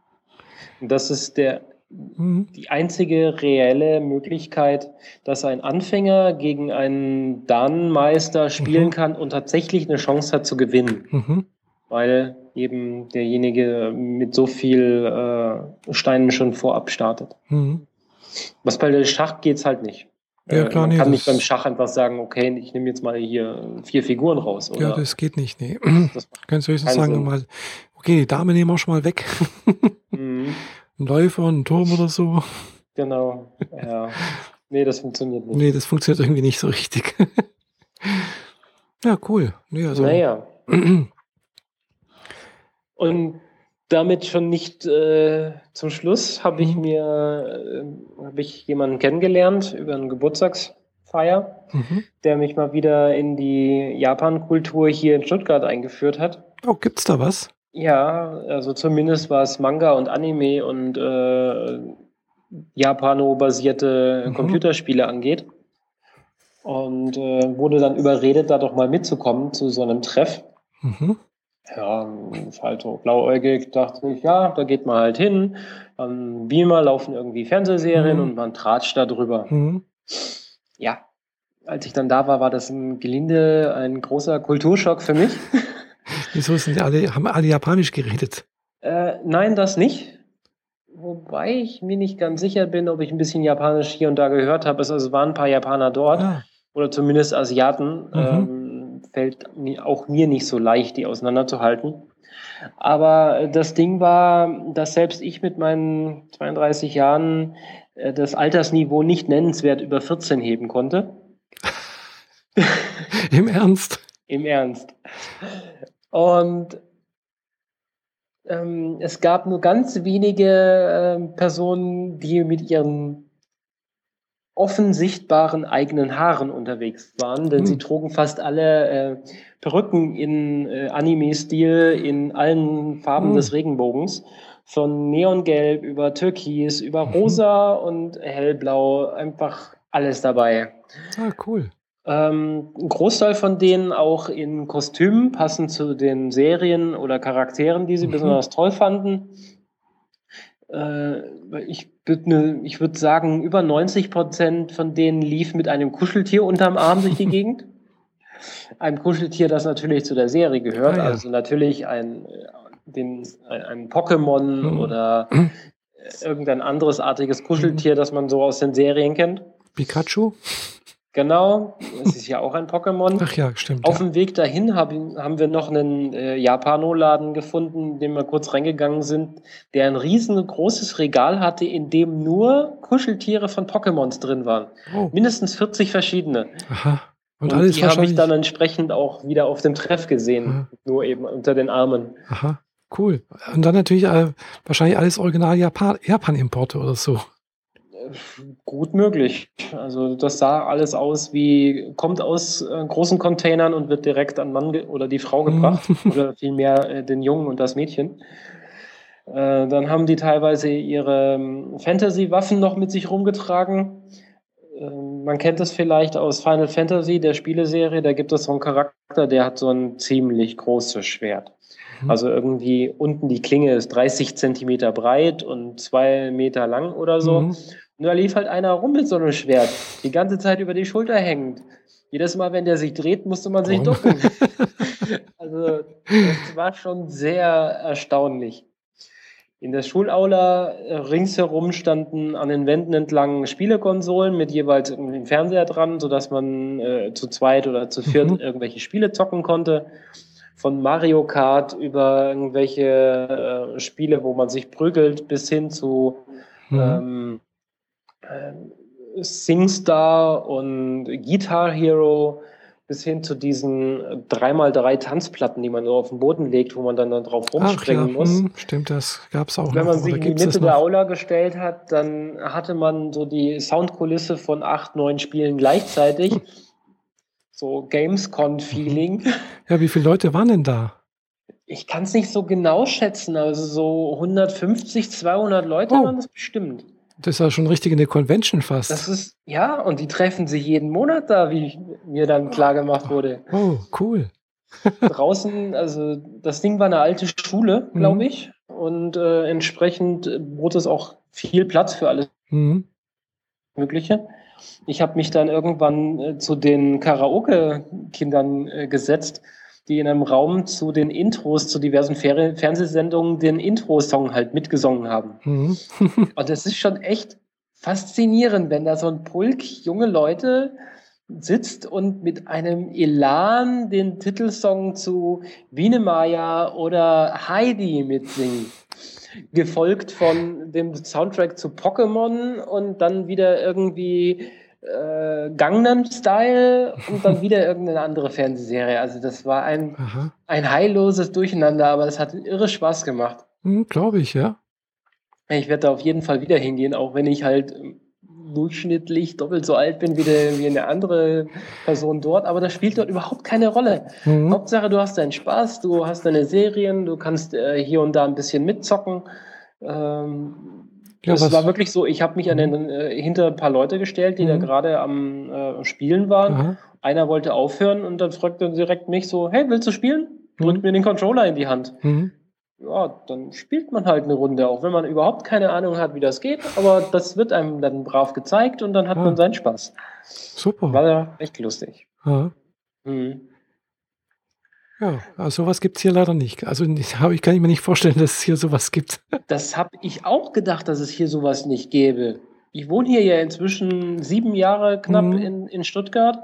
Und das ist der, mhm. die einzige reelle Möglichkeit, dass ein Anfänger gegen einen Danenmeister spielen mhm. kann und tatsächlich eine Chance hat zu gewinnen. Mhm weil eben derjenige mit so viel äh, Steinen schon vorab startet. Mhm. Was bei der Schach geht's halt nicht. Ja, klar, Man kann nicht beim Schach einfach sagen, okay, ich nehme jetzt mal hier vier Figuren raus. Oder? Ja, das geht nicht, nee. Das Kannst du höchstens sagen, mal, okay, die Dame nehmen wir schon mal weg. mhm. Ein Läufer, ein Turm oder so. Genau, ja. Nee, das funktioniert nicht. Nee, das funktioniert irgendwie nicht so richtig. ja, cool. Nee, also, naja. Und damit schon nicht äh, zum Schluss habe ich mhm. mir äh, habe ich jemanden kennengelernt über eine Geburtstagsfeier, mhm. der mich mal wieder in die Japan-Kultur hier in Stuttgart eingeführt hat. Oh, gibt's da was? Ja, also zumindest was Manga und Anime und äh, Japano-basierte mhm. Computerspiele angeht. Und äh, wurde dann überredet, da doch mal mitzukommen zu so einem Treff. Mhm ja, ist halt so blauäugig, dachte ich, ja, da geht man halt hin. Am Beamer laufen irgendwie Fernsehserien mhm. und man tratscht da drüber. Mhm. Ja, als ich dann da war, war das ein Gelinde, ein großer Kulturschock für mich. Wieso sind die alle, haben alle Japanisch geredet? Äh, nein, das nicht. wobei ich mir nicht ganz sicher bin, ob ich ein bisschen Japanisch hier und da gehört habe. Also es waren ein paar Japaner dort ah. oder zumindest Asiaten. Mhm. Ähm, fällt auch mir nicht so leicht, die auseinanderzuhalten. Aber das Ding war, dass selbst ich mit meinen 32 Jahren äh, das Altersniveau nicht nennenswert über 14 heben konnte. Im Ernst? Im Ernst. Und ähm, es gab nur ganz wenige äh, Personen, die mit ihren offen sichtbaren eigenen Haaren unterwegs waren, denn mhm. sie trugen fast alle äh, Perücken in äh, Anime-Stil in allen Farben mhm. des Regenbogens. Von Neongelb über Türkis, über mhm. Rosa und Hellblau, einfach alles dabei. Ah, cool. Ähm, ein Großteil von denen auch in Kostümen, passend zu den Serien oder Charakteren, die sie mhm. besonders toll fanden. Äh, ich würde ne, ich würd sagen, über 90 Prozent von denen lief mit einem Kuscheltier unterm Arm durch die Gegend. Ein Kuscheltier, das natürlich zu der Serie gehört, ah, ja. also natürlich ein, den, ein, ein Pokémon mhm. oder irgendein anderes artiges Kuscheltier, das man so aus den Serien kennt. Pikachu? Genau, es ist ja auch ein Pokémon. Ach ja, stimmt. Auf ja. dem Weg dahin haben, haben wir noch einen äh, Japano-Laden gefunden, in dem wir kurz reingegangen sind, der ein riesengroßes Regal hatte, in dem nur Kuscheltiere von Pokémons drin waren. Oh. Mindestens 40 verschiedene. Aha. Und, Und alles die habe ich dann entsprechend auch wieder auf dem Treff gesehen, Aha. nur eben unter den Armen. Aha, cool. Und dann natürlich äh, wahrscheinlich alles Original Japan-Importe oder so. Gut möglich. Also das sah alles aus wie, kommt aus äh, großen Containern und wird direkt an Mann oder die Frau gebracht oder vielmehr äh, den Jungen und das Mädchen. Äh, dann haben die teilweise ihre ähm, Fantasy-Waffen noch mit sich rumgetragen. Ähm, man kennt es vielleicht aus Final Fantasy, der Spieleserie, da gibt es so einen Charakter, der hat so ein ziemlich großes Schwert. Mhm. Also irgendwie unten die Klinge ist 30 Zentimeter breit und zwei Meter lang oder so. Mhm. Und da lief halt einer rum mit so einem Schwert, die ganze Zeit über die Schulter hängend. Jedes Mal, wenn der sich dreht, musste man sich ducken. also, das war schon sehr erstaunlich. In der Schulaula äh, ringsherum standen an den Wänden entlang Spielekonsolen mit jeweils einem Fernseher dran, sodass man äh, zu zweit oder zu viert mhm. irgendwelche Spiele zocken konnte. Von Mario Kart über irgendwelche äh, Spiele, wo man sich prügelt, bis hin zu mhm. ähm, äh, SingStar und Guitar Hero bis hin zu diesen 3x3 Tanzplatten, die man so auf den Boden legt, wo man dann, dann drauf rumspringen ja. muss. Hm, stimmt, das gab es auch Wenn noch. man sich in die Mitte der Aula gestellt hat, dann hatte man so die Soundkulisse von acht, neun Spielen gleichzeitig. so Gamescon-Feeling. Ja, wie viele Leute waren denn da? Ich kann es nicht so genau schätzen, also so 150, 200 Leute oh. waren das bestimmt. Das ist ja schon richtig in der Convention fast. Das ist, ja, und die treffen sich jeden Monat da, wie mir dann klar gemacht wurde. Oh, cool. Draußen, also das Ding war eine alte Schule, glaube mhm. ich. Und äh, entsprechend bot es auch viel Platz für alles mhm. Mögliche. Ich habe mich dann irgendwann äh, zu den Karaoke-Kindern äh, gesetzt die in einem Raum zu den Intros zu diversen Fer Fernsehsendungen den Intro-Song halt mitgesungen haben. Mhm. und das ist schon echt faszinierend, wenn da so ein Pulk junge Leute sitzt und mit einem Elan den Titelsong zu Biene Maya oder Heidi mitsingt. Gefolgt von dem Soundtrack zu Pokémon und dann wieder irgendwie äh, Gangnam Style und dann wieder irgendeine andere Fernsehserie. Also das war ein, ein heilloses Durcheinander, aber es hat irre Spaß gemacht. Hm, Glaube ich, ja. Ich werde da auf jeden Fall wieder hingehen, auch wenn ich halt durchschnittlich doppelt so alt bin wie, der, wie eine andere Person dort, aber das spielt dort überhaupt keine Rolle. Mhm. Hauptsache, du hast deinen Spaß, du hast deine Serien, du kannst äh, hier und da ein bisschen mitzocken. Ähm, ja, es war wirklich so, ich habe mich an den, mhm. äh, hinter ein paar Leute gestellt, die mhm. da gerade am äh, Spielen waren. Aha. Einer wollte aufhören und dann fragte direkt mich so, hey, willst du spielen? Drückt mhm. mir den Controller in die Hand. Mhm. Ja, dann spielt man halt eine Runde, auch wenn man überhaupt keine Ahnung hat, wie das geht, aber das wird einem dann brav gezeigt und dann hat ah. man seinen Spaß. Super. War ja echt lustig. Mhm. Ja, also sowas gibt es hier leider nicht. Also ich, ich kann mir nicht vorstellen, dass es hier sowas gibt. Das habe ich auch gedacht, dass es hier sowas nicht gäbe. Ich wohne hier ja inzwischen sieben Jahre knapp mhm. in, in Stuttgart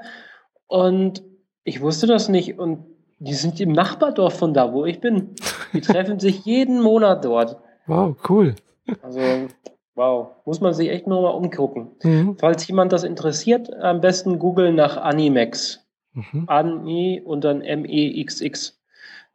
und ich wusste das nicht. Und die sind im Nachbardorf von da, wo ich bin. Die treffen sich jeden Monat dort. Wow, cool. Also, wow, muss man sich echt nur mal umgucken. Mhm. Falls jemand das interessiert, am besten googeln nach Animex. Mhm. Ani und dann M-E-X-X.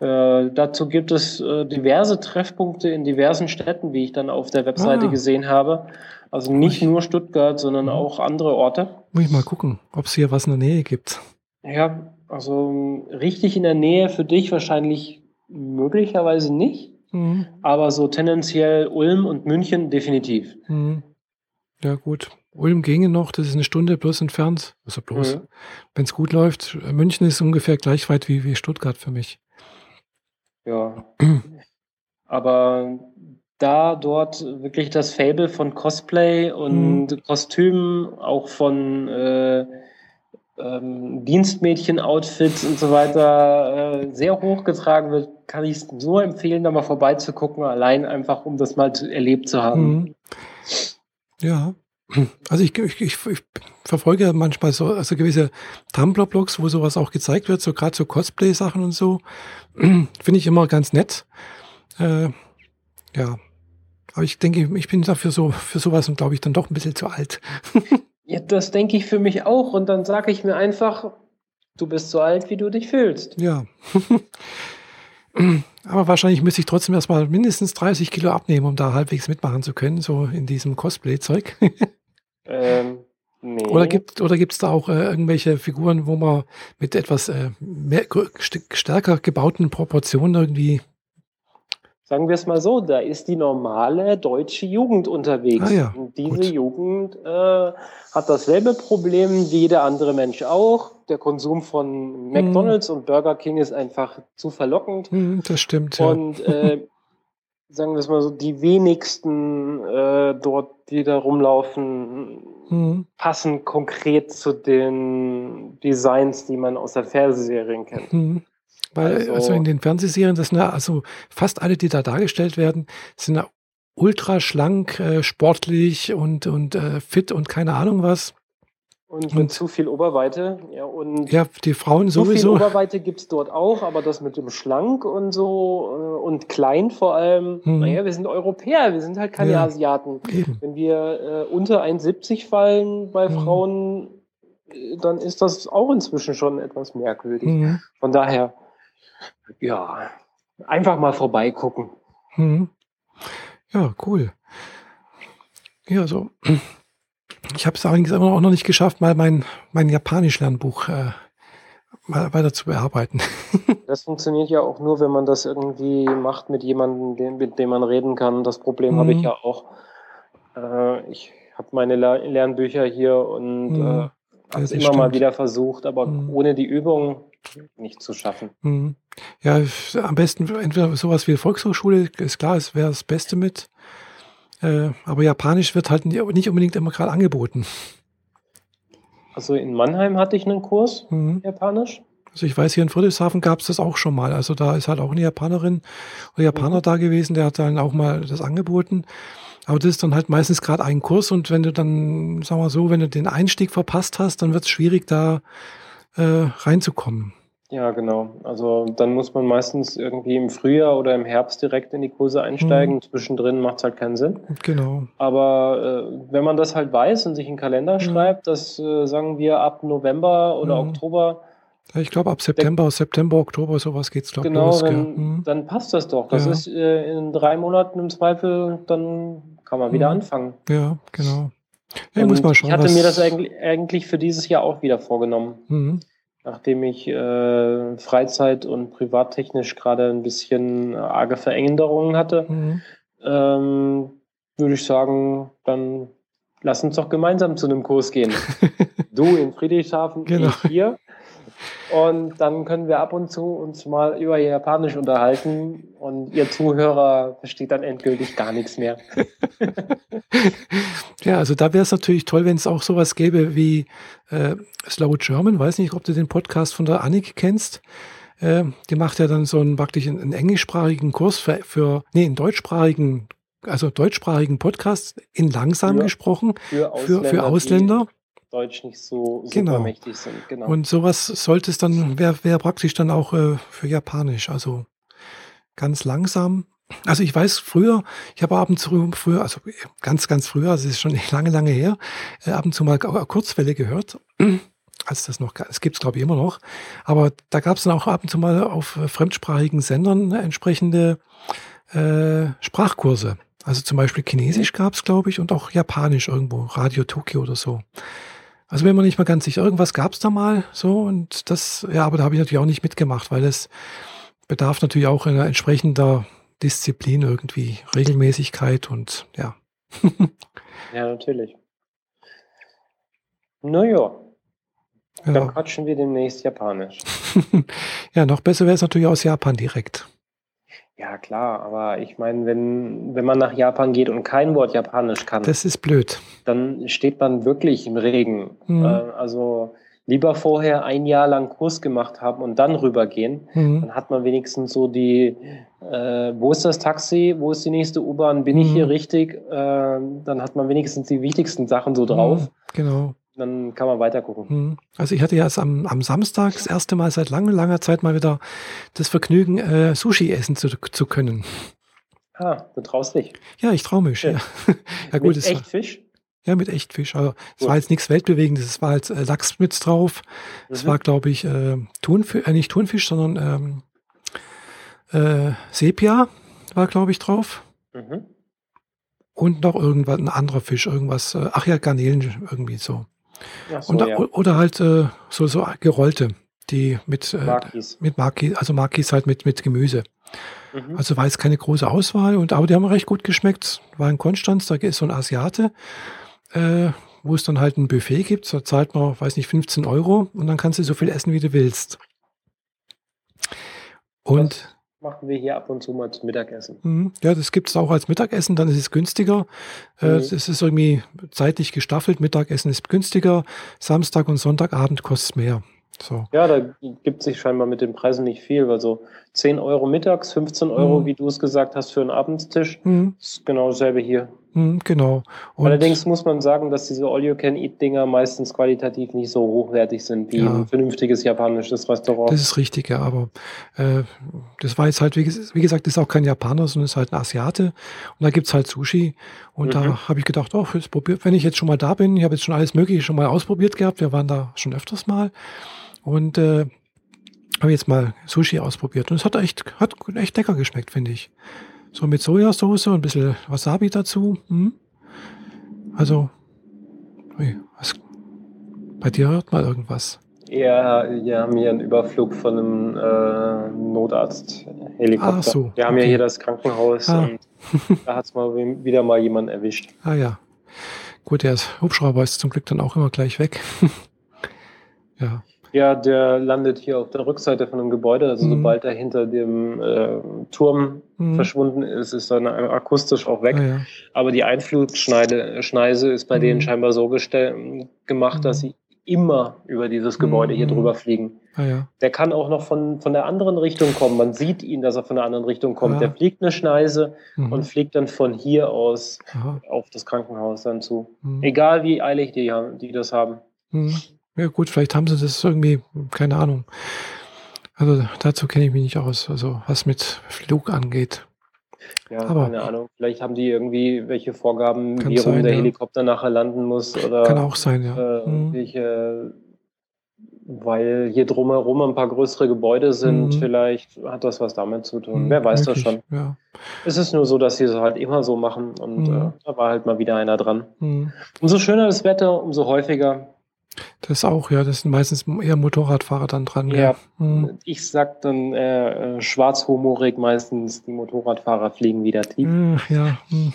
Äh, dazu gibt es äh, diverse Treffpunkte in diversen Städten, wie ich dann auf der Webseite ah. gesehen habe. Also nicht ich, nur Stuttgart, sondern mhm. auch andere Orte. Muss ich mal gucken, ob es hier was in der Nähe gibt. Ja, also richtig in der Nähe für dich wahrscheinlich möglicherweise nicht, mhm. aber so tendenziell Ulm und München definitiv. Mhm. Ja, gut. Ulm ginge noch, das ist eine Stunde bloß entfernt. Also bloß, mhm. wenn es gut läuft. München ist ungefähr gleich weit wie, wie Stuttgart für mich. Ja. Aber da dort wirklich das Fable von Cosplay und mhm. Kostümen, auch von äh, ähm, Dienstmädchen-Outfits und so weiter äh, sehr hochgetragen wird, kann ich es nur empfehlen, da mal vorbeizugucken, allein einfach, um das mal zu, erlebt zu haben. Mhm. Ja, also ich, ich, ich, ich verfolge manchmal so also gewisse Tumblr-Blogs, wo sowas auch gezeigt wird, so gerade so Cosplay-Sachen und so. Finde ich immer ganz nett. Äh, ja. Aber ich denke, ich bin dafür so, für sowas und glaube ich dann doch ein bisschen zu alt. ja, das denke ich für mich auch. Und dann sage ich mir einfach, du bist so alt, wie du dich fühlst. Ja. Aber wahrscheinlich müsste ich trotzdem erstmal mindestens 30 Kilo abnehmen, um da halbwegs mitmachen zu können, so in diesem Cosplay-Zeug. ähm, nee. Oder gibt oder gibt's da auch äh, irgendwelche Figuren, wo man mit etwas äh, mehr, stärker gebauten Proportionen irgendwie sagen wir es mal so, da ist die normale deutsche Jugend unterwegs. Ah ja, und diese gut. Jugend äh, hat dasselbe Problem wie jeder andere Mensch auch. Der Konsum von McDonalds mm. und Burger King ist einfach zu verlockend. Mm, das stimmt. Ja. Und äh, sagen wir es mal so, die wenigsten äh, dort, die da rumlaufen, mm. passen konkret zu den Designs, die man aus der Fernsehserien kennt. Mhm. Weil also, also, in den Fernsehserien, das sind ja, also fast alle, die da dargestellt werden, sind ja ultra schlank, äh, sportlich und, und äh, fit und keine Ahnung was. Und, und zu viel Oberweite. Ja, und ja die Frauen zu sowieso. Zu viel Oberweite gibt es dort auch, aber das mit dem schlank und so äh, und klein vor allem. Mhm. Naja, wir sind Europäer, wir sind halt keine ja, Asiaten. Eben. Wenn wir äh, unter 1,70 fallen bei mhm. Frauen, äh, dann ist das auch inzwischen schon etwas merkwürdig. Mhm. Von daher ja, einfach mal vorbeigucken. Hm. Ja, cool. Ja, so. Ich habe es allerdings immer auch noch nicht geschafft, mal mein, mein Japanisch-Lernbuch äh, mal weiter zu bearbeiten. das funktioniert ja auch nur, wenn man das irgendwie macht mit jemandem, mit dem man reden kann. Das Problem mhm. habe ich hm. ja auch. Äh, ich habe meine Lernbücher hier und mhm. äh, habe es immer stimmt. mal wieder versucht, aber mhm. ohne die Übung nicht zu schaffen. Mhm. Ja, am besten entweder sowas wie Volkshochschule, ist klar, es wäre das Beste mit. Äh, aber Japanisch wird halt nicht unbedingt immer gerade angeboten. Also in Mannheim hatte ich einen Kurs, mhm. Japanisch. Also ich weiß, hier in Friedrichshafen gab es das auch schon mal. Also da ist halt auch eine Japanerin oder Japaner mhm. da gewesen, der hat dann auch mal das angeboten. Aber das ist dann halt meistens gerade ein Kurs und wenn du dann, sagen wir so, wenn du den Einstieg verpasst hast, dann wird es schwierig, da äh, reinzukommen. Ja, genau. Also dann muss man meistens irgendwie im Frühjahr oder im Herbst direkt in die Kurse einsteigen. Mhm. Zwischendrin macht es halt keinen Sinn. Genau. Aber äh, wenn man das halt weiß und sich einen Kalender mhm. schreibt, dass äh, sagen wir ab November oder mhm. Oktober. Ich glaube ab September, September, Oktober, sowas geht es glaube ich. Genau, los, dann, mhm. dann, passt das doch. Das ja. ist äh, in drei Monaten im Zweifel, dann kann man wieder mhm. anfangen. Ja, genau. Ja, ich muss mal schauen. Ich hatte mir das eigentlich für dieses Jahr auch wieder vorgenommen. Mhm. Nachdem ich äh, Freizeit- und privattechnisch gerade ein bisschen arge Veränderungen hatte, mhm. ähm, würde ich sagen, dann lass uns doch gemeinsam zu einem Kurs gehen. du in Friedrichshafen, genau. ich hier. Und dann können wir ab und zu uns mal über Japanisch unterhalten und ihr Zuhörer versteht dann endgültig gar nichts mehr. ja, also da wäre es natürlich toll, wenn es auch sowas gäbe wie äh, Slow German. Weiß nicht, ob du den Podcast von der Annik kennst. äh, die macht ja dann so einen praktisch einen, englischsprachigen Kurs für, für, nee, einen deutschsprachigen, also deutschsprachigen Podcast in langsam Für- gesprochen Für für, für Ausländer. Deutsch nicht so Genau. mächtig sind. Genau. Und sowas sollte es dann, wäre wär praktisch dann auch äh, für Japanisch. Also ganz langsam. Also ich weiß früher, ich habe ab und zu früher, also ganz, ganz früher, also es ist schon lange, lange her, äh, ab und zu mal K- Kurzwelle gehört. Als das noch, es gibt es glaube ich immer noch. Aber da gab es dann auch ab und zu mal auf äh, fremdsprachigen Sendern entsprechende äh, Sprachkurse. Also zum Beispiel Chinesisch gab es, glaube ich, und auch Japanisch irgendwo, Radio Tokio oder so. Also bin mir nicht mal ganz sicher. Irgendwas gab es da mal so und das, ja, aber da habe ich natürlich auch nicht mitgemacht, weil es bedarf natürlich auch einer entsprechender Disziplin irgendwie, Regelmäßigkeit und ja. ja, natürlich. Naja, dann Ja, quatschen wir demnächst Japanisch. ja noch besser wäre es natürlich aus Japan direkt. Ja, klar, aber ich meine, wenn, wenn man nach Japan geht und kein Wort Japanisch kann, Das ist blöd. dann steht man wirklich im Regen. Mhm. Äh, also lieber vorher ein Jahr lang Kurs gemacht haben und dann rübergehen. Mhm. Dann hat man wenigstens so die, äh, wo ist das Taxi, wo ist die nächste U-Bahn, bin ich Mhm. hier richtig? Äh, dann hat man wenigstens die wichtigsten Sachen so drauf. Mhm, Genau. Dann kann man weiter gucken. Mhm. Also ich hatte ja jetzt am, am Samstag das erste Mal seit langer, langer Zeit mal wieder das Vergnügen, äh, Sushi essen zu, zu können. Ah, du traust dich. Ja, ich traue mich. Ja, Ja. ja gut, Mit es war, echt Fisch? ja, mit Echtfisch. Also, es war jetzt nichts Weltbewegendes. Es war halt äh, Lachs mit drauf. Es Mhm. war, glaube ich, äh, Thunfisch, äh, nicht Thunfisch, sondern ähm, äh, Sepia war, glaube ich, drauf. Mhm. Und noch irgendwas, ein anderer Fisch, irgendwas, äh, ach ja, Garnelen irgendwie so. So, Und, ja. Oder halt äh, so, so gerollte, die mit, äh, Makis. mit Maki, also Makis halt mit, mit Gemüse. Mhm. Also war jetzt keine große Auswahl, und, aber die haben recht gut geschmeckt. War in Konstanz, da ist so ein Asiate, äh, wo es dann halt ein Buffet gibt. Da zahlt man, weiß nicht, 15 Euro und dann kannst du so viel essen, wie du willst. Und Machen wir hier ab und zu mal zum Mittagessen. Mhm. Ja, das gibt es auch als Mittagessen, dann ist es günstiger. Äh, Mhm. Es ist irgendwie zeitlich gestaffelt. Mittagessen ist günstiger, Samstag und Sonntagabend kostet es mehr. So. Ja, da gibt sich scheinbar mit den Preisen nicht viel. Also 10 Euro mittags, 15 Euro, Mhm. wie du es gesagt hast, für einen Abendstisch. Mhm. Ist genau dasselbe hier. Mhm, genau. Und Allerdings muss man sagen, dass diese All-You-Can-Eat-Dinger meistens qualitativ nicht so hochwertig sind wie Ja. ein vernünftiges japanisches Restaurant. das ist richtig, ja, aber äh, das war jetzt halt, wie, wie gesagt, das ist auch kein Japaner, sondern ist halt ein Asiate. Und da gibt es halt Sushi. Und Mhm. da habe ich gedacht, oh, probier, wenn ich jetzt schon mal da bin, ich habe jetzt schon alles Mögliche schon mal ausprobiert gehabt. Wir waren da schon öfters mal. Und äh, habe jetzt mal Sushi ausprobiert. Und es hat echt, hat echt lecker geschmeckt, finde ich. So mit Sojasauce und ein bisschen Wasabi dazu. Hm? Also, was, bei dir hört mal irgendwas. Ja, wir haben hier einen Überflug von einem äh, Notarzt-Helikopter. Ach so, Wir haben ja okay. hier das Krankenhaus Ah. und da hat es mal wi- wieder mal jemand erwischt. Ah ja. Gut, der Hubschrauber ist zum Glück dann auch immer gleich weg. ja. Ja, der landet hier auf der Rückseite von einem Gebäude. Also Mhm. sobald er hinter dem äh, Turm Mhm. verschwunden ist, ist er akustisch auch weg. Ah, ja. Aber die Einflugschneise Schneise ist bei Mhm. denen scheinbar so gemacht, dass Mhm. sie immer über dieses Gebäude hier Mhm. drüber fliegen. Ah, ja. Der kann auch noch von, von der anderen Richtung kommen. Man sieht ihn, dass er von der anderen Richtung kommt. Ah. Der fliegt eine Schneise Mhm. und fliegt dann von hier aus Aha. auf das Krankenhaus dann zu. Mhm. Egal wie eilig die, haben- die das haben. Mhm. Ja gut, vielleicht haben sie das irgendwie, keine Ahnung. Also dazu kenne ich mich nicht aus, also was mit Flug angeht. Ja, Aber- keine Ahnung. Vielleicht haben die irgendwie welche Vorgaben, wie rum sein, der ja. Helikopter nachher landen muss oder Kann auch sein, ja. äh, Mhm. welche, weil hier drumherum ein paar größere Gebäude sind. Mhm. Vielleicht hat das was damit zu tun. Mhm, Wer weiß möglich, das schon. Ja. Es ist nur so, dass sie es halt immer so machen und Mhm. äh, da war halt mal wieder einer dran. Mhm. Umso schöner das Wetter, umso häufiger. Das auch, ja. Das sind meistens eher Motorradfahrer dann dran. Ja. Mhm. Ich sag dann äh, äh, schwarzhumorig meistens, die Motorradfahrer fliegen wieder tief. Mhm, Ja. mhm.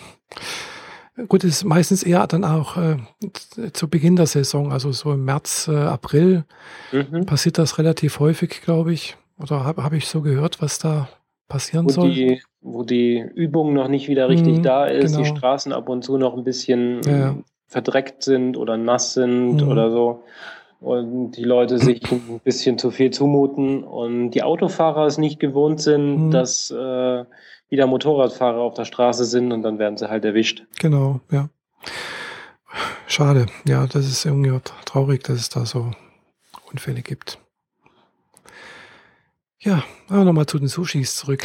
Gut, es ist meistens eher dann auch äh, zu Beginn der Saison, also so im März, äh, April, Mhm. passiert das relativ häufig, glaube ich. Oder habe hab ich so gehört, was da passieren Wo soll? die, wo die Übung noch nicht wieder richtig Mhm, da ist, die genau. Straßen ab und zu noch ein bisschen Ja, ja. ähm, verdreckt sind oder nass sind Mhm. oder so. und die Leute sich ein bisschen zu viel zumuten und die Autofahrer es nicht gewohnt sind, mhm. dass äh, wieder Motorradfahrer auf der Straße sind und dann werden sie halt erwischt. Genau, ja. Schade. Ja, das ist irgendwie traurig, dass es da so Unfälle gibt. Ja, aber nochmal zu den Sushis zurück.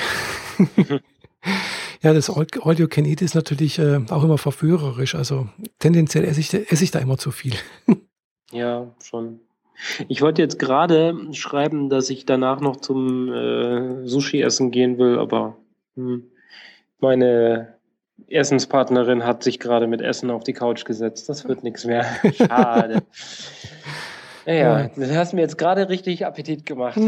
ja, das All You Can Eat ist natürlich äh, auch immer verführerisch. Also tendenziell esse ich, esse ich da immer zu viel. ja, schon. Ich wollte jetzt gerade schreiben, dass ich danach noch zum äh, Sushi essen gehen will, aber hm, meine Essenspartnerin hat sich gerade mit Essen auf die Couch gesetzt. Das wird nichts mehr. Schade. Naja, ja. das hast mir jetzt gerade richtig Appetit gemacht.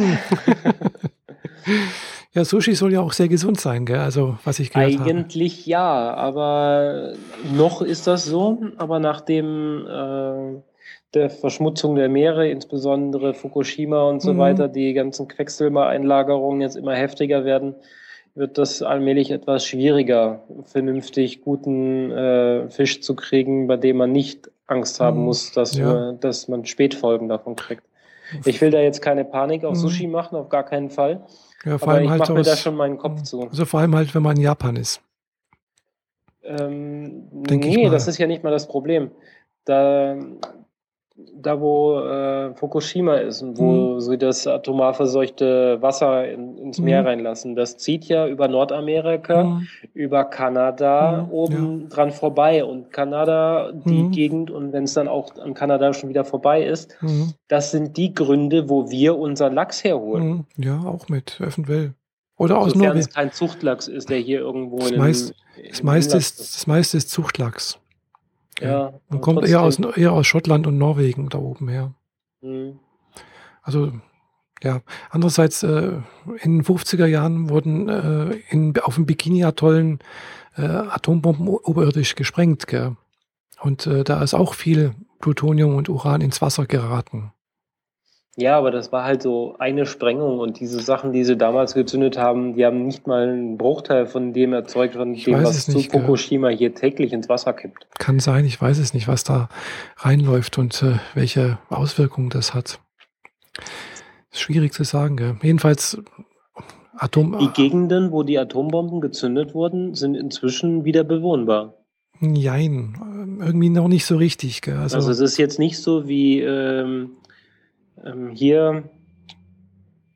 Ja, Sushi soll ja auch sehr gesund sein, gell? Also, was ich gehört Eigentlich habe. ja, aber noch ist das so. Aber nachdem äh, der Verschmutzung der Meere, insbesondere Fukushima und so mhm. weiter, die ganzen Quecksilbereinlagerungen jetzt immer heftiger werden, wird das allmählich etwas schwieriger, vernünftig guten äh, Fisch zu kriegen, bei dem man nicht Angst haben mhm. muss, dass, ja. wir, dass man Spätfolgen davon kriegt. Ich will da jetzt keine Panik auf mhm. Sushi machen, auf gar keinen Fall. Ja, vor Aber allem ich halt mache mir da schon meinen Kopf zu. Also vor allem halt, wenn man in Japan ist. Ähm, nee, das ist ja nicht mal das Problem. Da, da wo äh, Fukushima ist und wo mhm. sie das atomar verseuchte Wasser in, ins Meer mhm. reinlassen, das zieht ja über Nordamerika, mhm. über Kanada mhm. oben ja. dran vorbei und Kanada, die mhm. Gegend und wenn es dann auch an Kanada schon wieder vorbei ist, mhm. das sind die Gründe, wo wir unseren Lachs herholen. Ja, auch mit eventuell. Oder aus Sofern Norwegen. es kein Zuchtlachs ist, der hier irgendwo das in meist, das, meiste ist, das meiste ist Zuchtlachs. Ja. Und kommt eher aus, eher aus Schottland und Norwegen da oben her. Mhm. Also, ja. Andererseits, äh, in den 50er Jahren wurden äh, in, auf dem Bikini-Atollen äh, Atombomben oberirdisch gesprengt. Gell? Und äh, da ist auch viel Plutonium und Uran ins Wasser geraten. Ja, aber das war halt so eine Sprengung und diese Sachen, die sie damals gezündet haben, die haben nicht mal einen Bruchteil von dem erzeugt, von dem, was nicht, zu Fukushima ja. hier täglich ins Wasser kippt. Kann sein, ich weiß es nicht, was da reinläuft und äh, welche Auswirkungen das hat. Ist schwierig zu sagen, gell? Jedenfalls Atom. Die Gegenden, wo die Atombomben gezündet wurden, sind inzwischen wieder bewohnbar. Jein, irgendwie noch nicht so richtig. Gell? Also, also es ist jetzt nicht so wie ähm, ähm, hier,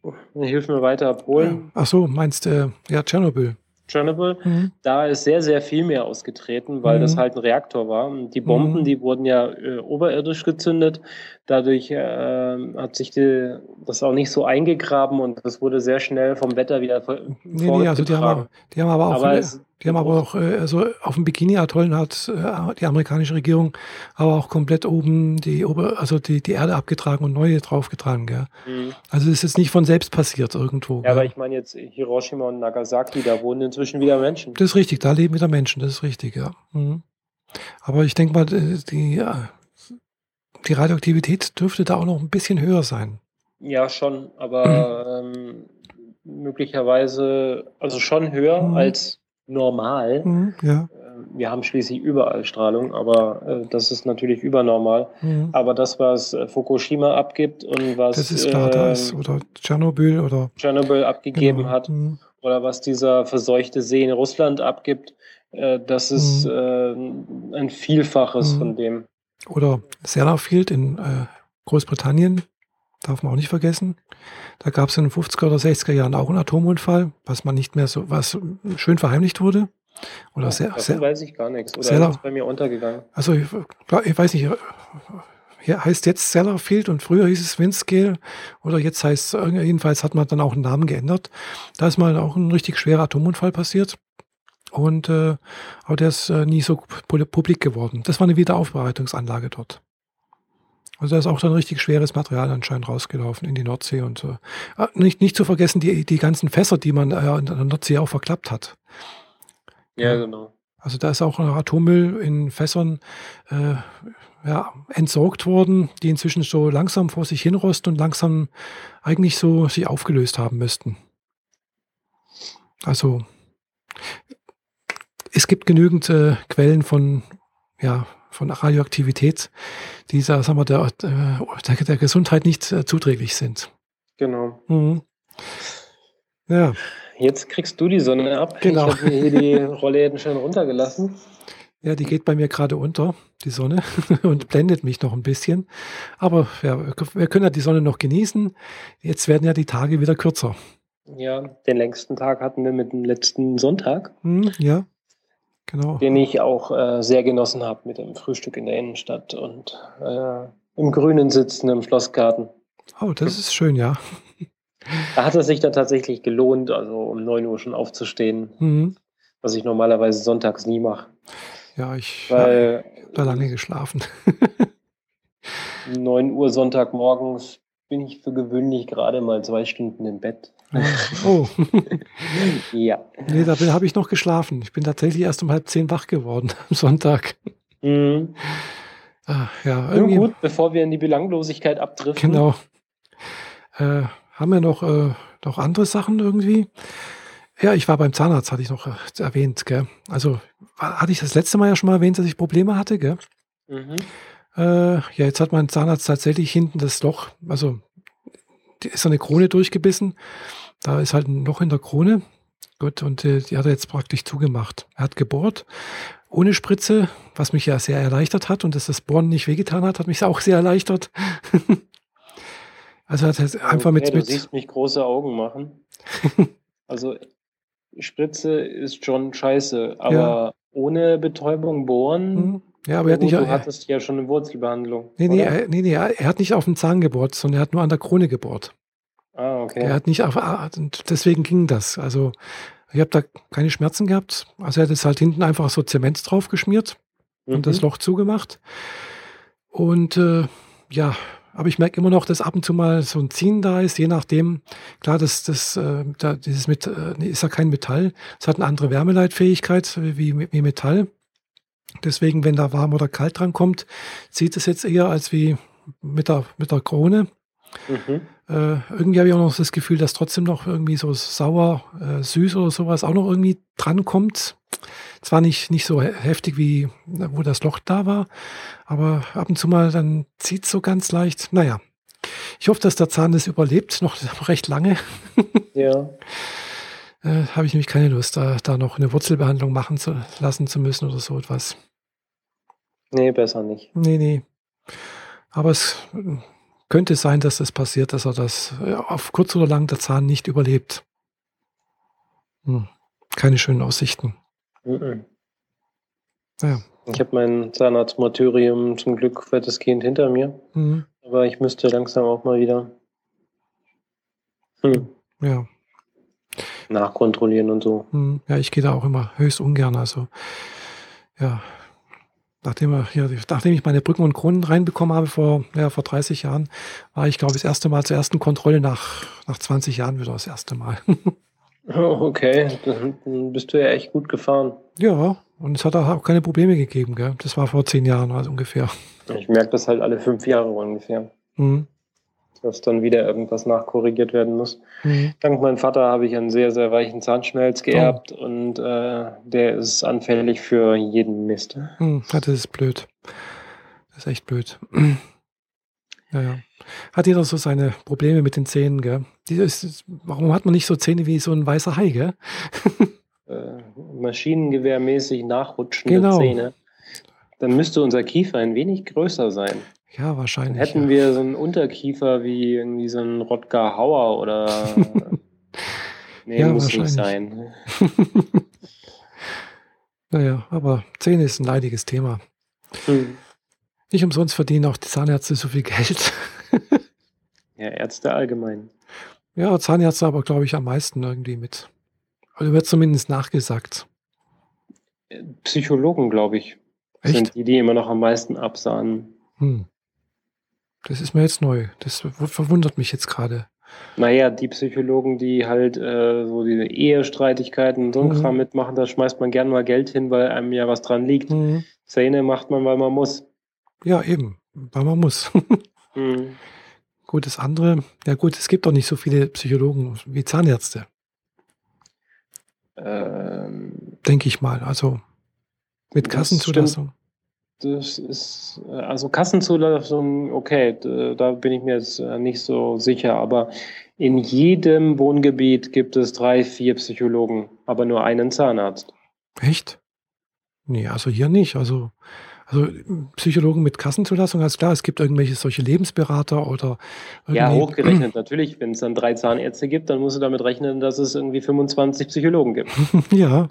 oh, hilf mir weiter, Polen. Ach so, meinst du, äh, ja, Tschernobyl. Tschernobyl, mhm. da ist sehr, sehr viel mehr ausgetreten, weil mhm. das halt ein Reaktor war. Die Bomben, mhm. die wurden ja äh, oberirdisch gezündet. Dadurch äh, hat sich die, das auch nicht so eingegraben und das wurde sehr schnell vom Wetter wieder Nee, nee, also die haben, die haben aber auch, aber es, die haben aber auch, äh, also auf dem Bikini-Atollen hat äh, die amerikanische Regierung aber auch komplett oben die, Ober, also die, die Erde abgetragen und neue draufgetragen, gell? Mhm. Also ist jetzt nicht von selbst passiert irgendwo. Ja, gell? aber ich meine jetzt Hiroshima und Nagasaki, da wohnen inzwischen wieder Menschen. Das ist richtig, da leben wieder Menschen, das ist richtig, ja. Mhm. Aber ich denke mal, die, die Radioaktivität dürfte da auch noch ein bisschen höher sein. Ja, schon, aber mhm. ähm, möglicherweise, also schon höher mhm. als normal. Mhm, ja. Ähm, wir haben schließlich überall Strahlung, aber äh, das ist natürlich übernormal. Mhm. Aber das, was äh, Fukushima abgibt und was das ist klar, äh, da ist, oder Tschernobyl oder Tschernobyl abgegeben genau. hat, mhm. oder was dieser verseuchte See in Russland abgibt, äh, das ist mhm. äh, ein Vielfaches mhm. von dem. Oder Sellafield in äh, Großbritannien, darf man auch nicht vergessen. Da gab es in den 50er oder 60er Jahren auch einen Atomunfall, was man nicht mehr so, was schön verheimlicht wurde. Oder ja, sehr, sehr, weiß ich gar nichts. Oder Seller, ist bei mir untergegangen? Also ich, ich weiß nicht, hier heißt jetzt Sellafield und früher hieß es Windscale oder jetzt heißt es, jedenfalls hat man dann auch einen Namen geändert. Da ist mal auch ein richtig schwerer Atomunfall passiert. Und äh, aber der ist äh, nie so publik geworden. Das war eine Wiederaufbereitungsanlage dort. Also da ist auch dann richtig schweres Material anscheinend rausgelaufen in die Nordsee und äh, nicht, nicht zu vergessen die, die ganzen Fässer, die man äh, in der Nordsee auch verklappt hat. Ja, genau. Also da ist auch Atommüll in Fässern äh, ja, entsorgt worden, die inzwischen so langsam vor sich hinrosten und langsam eigentlich so sich aufgelöst haben müssten. Also es gibt genügend äh, Quellen von ja, von Radioaktivität, die sagen wir, der, der, der Gesundheit nicht äh, zuträglich sind. Genau. Mhm. Ja. Jetzt kriegst du die Sonne ab. Genau. Ich habe mir hier die Rollläden schön runtergelassen. Ja, die geht bei mir gerade unter, die Sonne, und blendet mich noch ein bisschen. Aber ja, wir können ja die Sonne noch genießen. Jetzt werden ja die Tage wieder kürzer. Ja, den längsten Tag hatten wir mit dem letzten Sonntag. Hm, ja, genau. Den ich auch äh, sehr genossen habe mit dem Frühstück in der Innenstadt und äh, im Grünen sitzen im Schlossgarten. Oh, das ist schön, ja. Da hat es sich dann tatsächlich gelohnt, also um 9 Uhr schon aufzustehen, mhm. was ich normalerweise sonntags nie mache. Ja, ich habe da lange geschlafen. 9 Uhr Sonntagmorgens bin ich für gewöhnlich gerade mal zwei Stunden im Bett. Oh. ja. Nee, da habe ich noch geschlafen. Ich bin tatsächlich erst um halb zehn wach geworden am Sonntag. Mhm. Ah, ja, irgendwie. Nur gut, bevor wir in die Belanglosigkeit abdriften. Genau. Äh, haben wir noch, äh, noch andere Sachen irgendwie? Ja, ich war beim Zahnarzt, hatte ich noch äh, erwähnt, gell? Also hatte ich das letzte Mal ja schon mal erwähnt, dass ich Probleme hatte, gell? Mhm. Äh, ja, jetzt hat mein Zahnarzt tatsächlich hinten das Loch, also ist eine Krone durchgebissen. Da ist halt ein Loch in der Krone. Gut, und äh, die hat er jetzt praktisch zugemacht. Er hat gebohrt, ohne Spritze, was mich ja sehr erleichtert hat. Und dass das Bohren nicht wehgetan hat, hat mich auch sehr erleichtert. also hat er einfach okay, mit, mit. Du siehst mich große Augen machen. also Spritze ist schon scheiße, aber ja. ohne Betäubung bohren. Mhm. Ja, aber er hat nicht. Du hattest ja schon eine Wurzelbehandlung. Nee, nee, nee, nee, er hat nicht auf dem Zahn gebohrt, sondern er hat nur an der Krone gebohrt. Ah, okay. Er hat nicht auf, ah, deswegen ging das. Also, ich habe da keine Schmerzen gehabt. Also, er hat es halt hinten einfach so Zement drauf geschmiert mhm. und das mhm. Loch zugemacht. Und äh, ja, aber ich merke immer noch, dass ab und zu mal so ein Ziehen da ist, je nachdem. Klar, das, das, äh, da, dieses mit, äh, ist ja kein Metall. Es hat eine andere Wärmeleitfähigkeit wie, wie Metall. Deswegen, wenn da warm oder kalt dran kommt, sieht es jetzt eher als wie mit der, mit der Krone. Mhm. Äh, irgendwie habe ich auch noch das Gefühl, dass trotzdem noch irgendwie so sauer, äh, süß oder sowas auch noch irgendwie dran kommt. Zwar nicht, nicht so heftig wie wo das Loch da war, aber ab und zu mal dann zieht es so ganz leicht. Naja, ich hoffe, dass der Zahn das überlebt, noch recht lange. Ja. äh, habe ich nämlich keine Lust, da, da noch eine Wurzelbehandlung machen zu lassen zu müssen oder so etwas. Nee, besser nicht. Nee, nee. Aber es könnte sein, dass das passiert, dass er das äh, auf kurz oder lang der Zahn nicht überlebt. Hm. Keine schönen Aussichten. Mhm. Ja. Ich habe mein Zahnarztmartyrium zum Glück weitestgehend hinter mir. Mhm. Aber ich müsste langsam auch mal wieder hm. ja. nachkontrollieren und so. Mhm. Ja, ich gehe da auch immer höchst ungern. Also, ja, nachdem, hier, nachdem ich meine Brücken und Kronen reinbekommen habe vor, ja, vor 30 Jahren, war ich, glaube ich, das erste Mal zur ersten Kontrolle nach, nach 20 Jahren wieder das erste Mal. okay, dann bist du ja echt gut gefahren. Ja, und es hat auch keine Probleme gegeben, gell? Das war vor zehn Jahren also ungefähr. Ich merke das halt alle fünf Jahre ungefähr. Mhm dass dann wieder irgendwas nachkorrigiert werden muss. Mhm. Dank meinem Vater habe ich einen sehr, sehr weichen Zahnschmelz geerbt oh. und äh, der ist anfällig für jeden Mist. Mhm. das ist blöd. Das ist echt blöd. Naja. Hat jeder so seine Probleme mit den Zähnen, gell? Ist, warum hat man nicht so Zähne wie so ein weißer Hai, gell? äh, maschinengewehrmäßig nachrutschende genau. Zähne. Dann müsste unser Kiefer ein wenig größer sein. Ja, wahrscheinlich. Dann hätten ja. wir so einen Unterkiefer wie irgendwie so ein Rodger Hauer oder. nee, ja, muss nicht sein. naja, aber Zähne ist ein leidiges Thema. Hm. Nicht umsonst verdienen auch die Zahnärzte so viel Geld. ja, Ärzte allgemein. Ja, Zahnärzte aber, glaube ich, am meisten irgendwie mit. Also wird zumindest nachgesagt. Psychologen, glaube ich, Echt? sind die, die immer noch am meisten absahen. Hm. Das ist mir jetzt neu. Das verwundert mich jetzt gerade. Naja, die Psychologen, die halt äh, so diese Ehestreitigkeiten und so mhm. Kram mitmachen, da schmeißt man gern mal Geld hin, weil einem ja was dran liegt. Mhm. Zähne macht man, weil man muss. Ja, eben, weil man muss. mhm. Gut, das andere, ja gut, es gibt auch nicht so viele Psychologen wie Zahnärzte. Ähm, Denke ich mal. Also mit Kassenzulassung. Das ist, äh, also Kassenzulassung, okay, da bin ich mir jetzt äh, nicht so sicher, aber in jedem Wohngebiet gibt es drei, vier Psychologen, aber nur einen Zahnarzt. Echt? Nee, also hier nicht. Also, also Psychologen mit Kassenzulassung, alles klar, es gibt irgendwelche solche Lebensberater oder. Ja, hochgerechnet natürlich. Wenn es dann drei Zahnärzte gibt, dann musst du damit rechnen, dass es irgendwie 25 Psychologen gibt. ja.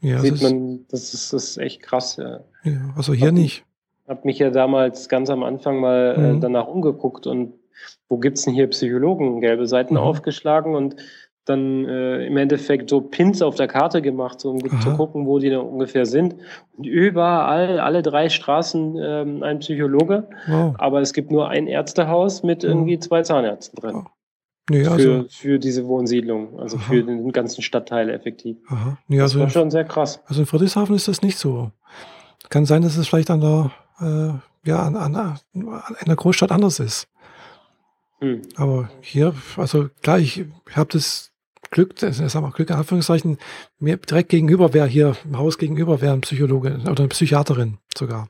Ja. Sieht man, das ist, das ist echt krass. Ja. ja also hier hab, nicht. Ich habe mich ja damals ganz am Anfang mal äh, mhm. äh, danach umgeguckt und wo gibt's denn hier Psychologen? Gelbe Seiten mhm. aufgeschlagen und dann äh, im Endeffekt so Pins auf der Karte gemacht, so, um Aha. zu gucken, wo die da ungefähr sind. Und überall, alle drei Straßen ähm, ein Psychologe, wow. aber es gibt nur ein Ärztehaus mit mhm. irgendwie zwei Zahnärzten drin. Nee, also, für, für diese Wohnsiedlung, also Aha. für den ganzen Stadtteil effektiv. Aha. Nee, also, das war schon sehr krass. Also in Friedrichshafen ist das nicht so. Kann sein, dass es vielleicht an der, äh, ja, an, an, an, in der Großstadt anders ist. Hm. Aber hier, also klar, ich, ich habe das Glück, das ist aber Glück in Anführungszeichen, mir direkt gegenüber wäre hier im Haus gegenüber wäre ein Psychologe oder eine Psychiaterin sogar.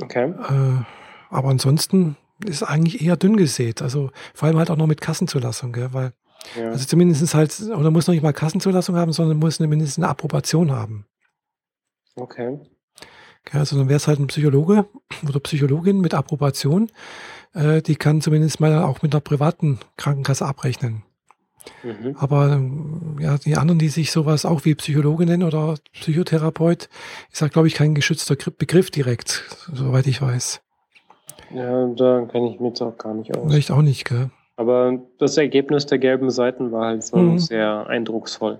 Okay. Äh, aber ansonsten ist eigentlich eher dünn gesät. Also vor allem halt auch noch mit Kassenzulassung, gell? weil ja. also zumindest halt, oder muss noch nicht mal Kassenzulassung haben, sondern muss mindestens eine Approbation haben. Okay. Ja, also dann wäre es halt ein Psychologe oder Psychologin mit Approbation. Äh, die kann zumindest mal auch mit einer privaten Krankenkasse abrechnen. Mhm. Aber ähm, ja, die anderen, die sich sowas auch wie Psychologe nennen oder Psychotherapeut, ist halt, glaube ich, kein geschützter Begriff direkt, soweit ich weiß. Ja, da kenne ich mich jetzt auch gar nicht aus. Vielleicht auch nicht, gell? Aber das Ergebnis der gelben Seiten war halt so mhm. sehr eindrucksvoll.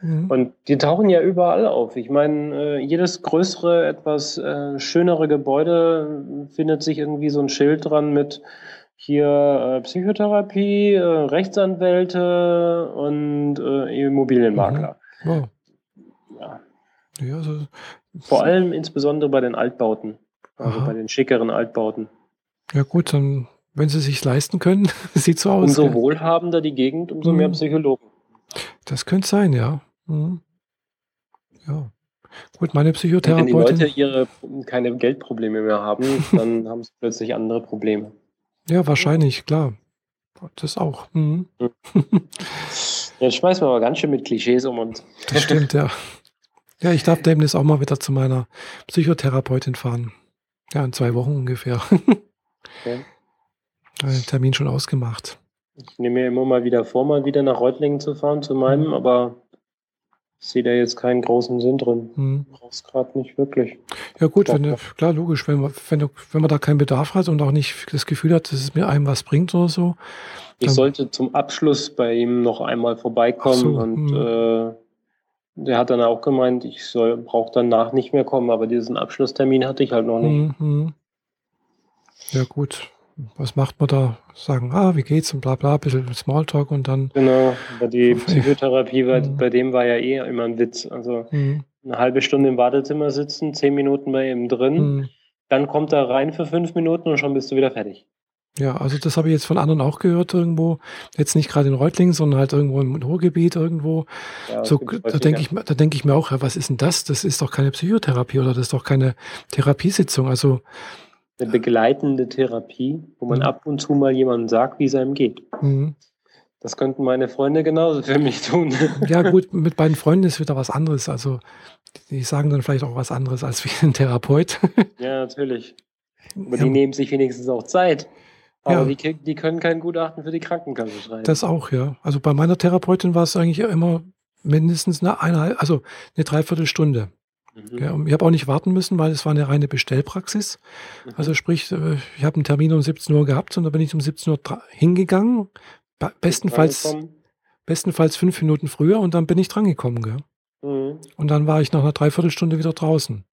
Mhm. Und die tauchen ja überall auf. Ich meine, äh, jedes größere, etwas äh, schönere Gebäude findet sich irgendwie so ein Schild dran mit hier äh, Psychotherapie, Rechtsanwälte und Immobilienmakler. Mhm. Wow. Ja. ja also, Vor allem insbesondere bei den Altbauten, also aha. bei den schickeren Altbauten. Ja gut, dann, wenn sie sich leisten können, sieht so aus. Umso ja. wohlhabender die Gegend, umso mhm. mehr Psychologen. Das könnte sein, ja. Mhm. Ja. Gut, meine Psychotherapeutin. Wenn die Leute ihre keine Geldprobleme mehr haben, dann haben sie plötzlich andere Probleme. Ja, wahrscheinlich, klar. Das auch. Mhm. Jetzt schmeißen wir aber ganz schön mit Klischees um uns. Das stimmt, ja. Ja, ich darf demnächst auch mal wieder zu meiner Psychotherapeutin fahren. Ja, in zwei Wochen ungefähr. Okay. Den Termin schon ausgemacht. Ich nehme mir immer mal wieder vor, mal wieder nach Reutlingen zu fahren, zu meinem, mhm. aber ich sehe da jetzt keinen großen Sinn drin. Hm. Brauchst gerade nicht wirklich. Ja gut, wenn du, klar, logisch, wenn man, wenn, du, wenn man da keinen Bedarf hat und auch nicht das Gefühl hat, dass es mir einem was bringt oder so. Ich sollte zum Abschluss bei ihm noch einmal vorbeikommen so, und hm. äh, der hat dann auch gemeint, ich soll, brauche danach nicht mehr kommen, aber diesen Abschlusstermin hatte ich halt noch nicht. Hm, hm. Ja gut, was macht man da? Sagen, ah, wie geht's und bla bla, ein bisschen Smalltalk und dann. Genau, aber die Psychotherapie, bei, mhm. bei dem war ja eh immer ein Witz. Also mhm. eine halbe Stunde im Wartezimmer sitzen, zehn Minuten bei ihm drin, mhm. dann kommt er rein für fünf Minuten und schon bist du wieder fertig. Ja, also das habe ich jetzt von anderen auch gehört irgendwo. Jetzt nicht gerade in Reutlingen, sondern halt irgendwo im Ruhrgebiet irgendwo. Ja, so, da denke ich, da denke ich mir auch, ja, was ist denn das? Das ist doch keine Psychotherapie oder das ist doch keine Therapiesitzung. Also eine begleitende Therapie, wo man mhm. ab und zu mal jemandem sagt, wie es einem geht. Mhm. Das könnten meine Freunde genauso für mich tun. Ja, gut, mit beiden Freunden ist wieder was anderes. Also, die sagen dann vielleicht auch was anderes als wie ein Therapeut. Ja, natürlich. Aber ja. die nehmen sich wenigstens auch Zeit. Aber ja. die, die können kein Gutachten für die Krankenkasse schreiben. Das auch, ja. Also bei meiner Therapeutin war es eigentlich immer mindestens eine, eine also eine Dreiviertelstunde. Mhm. Ja, ich habe auch nicht warten müssen, weil es war eine reine Bestellpraxis. Mhm. Also sprich, äh, ich habe einen Termin um 17 Uhr gehabt und da bin ich um 17 Uhr hingegangen. Bestenfalls, bestenfalls fünf Minuten früher und dann bin ich drangekommen. Gell? Mhm. Und dann war ich nach einer Dreiviertelstunde wieder draußen.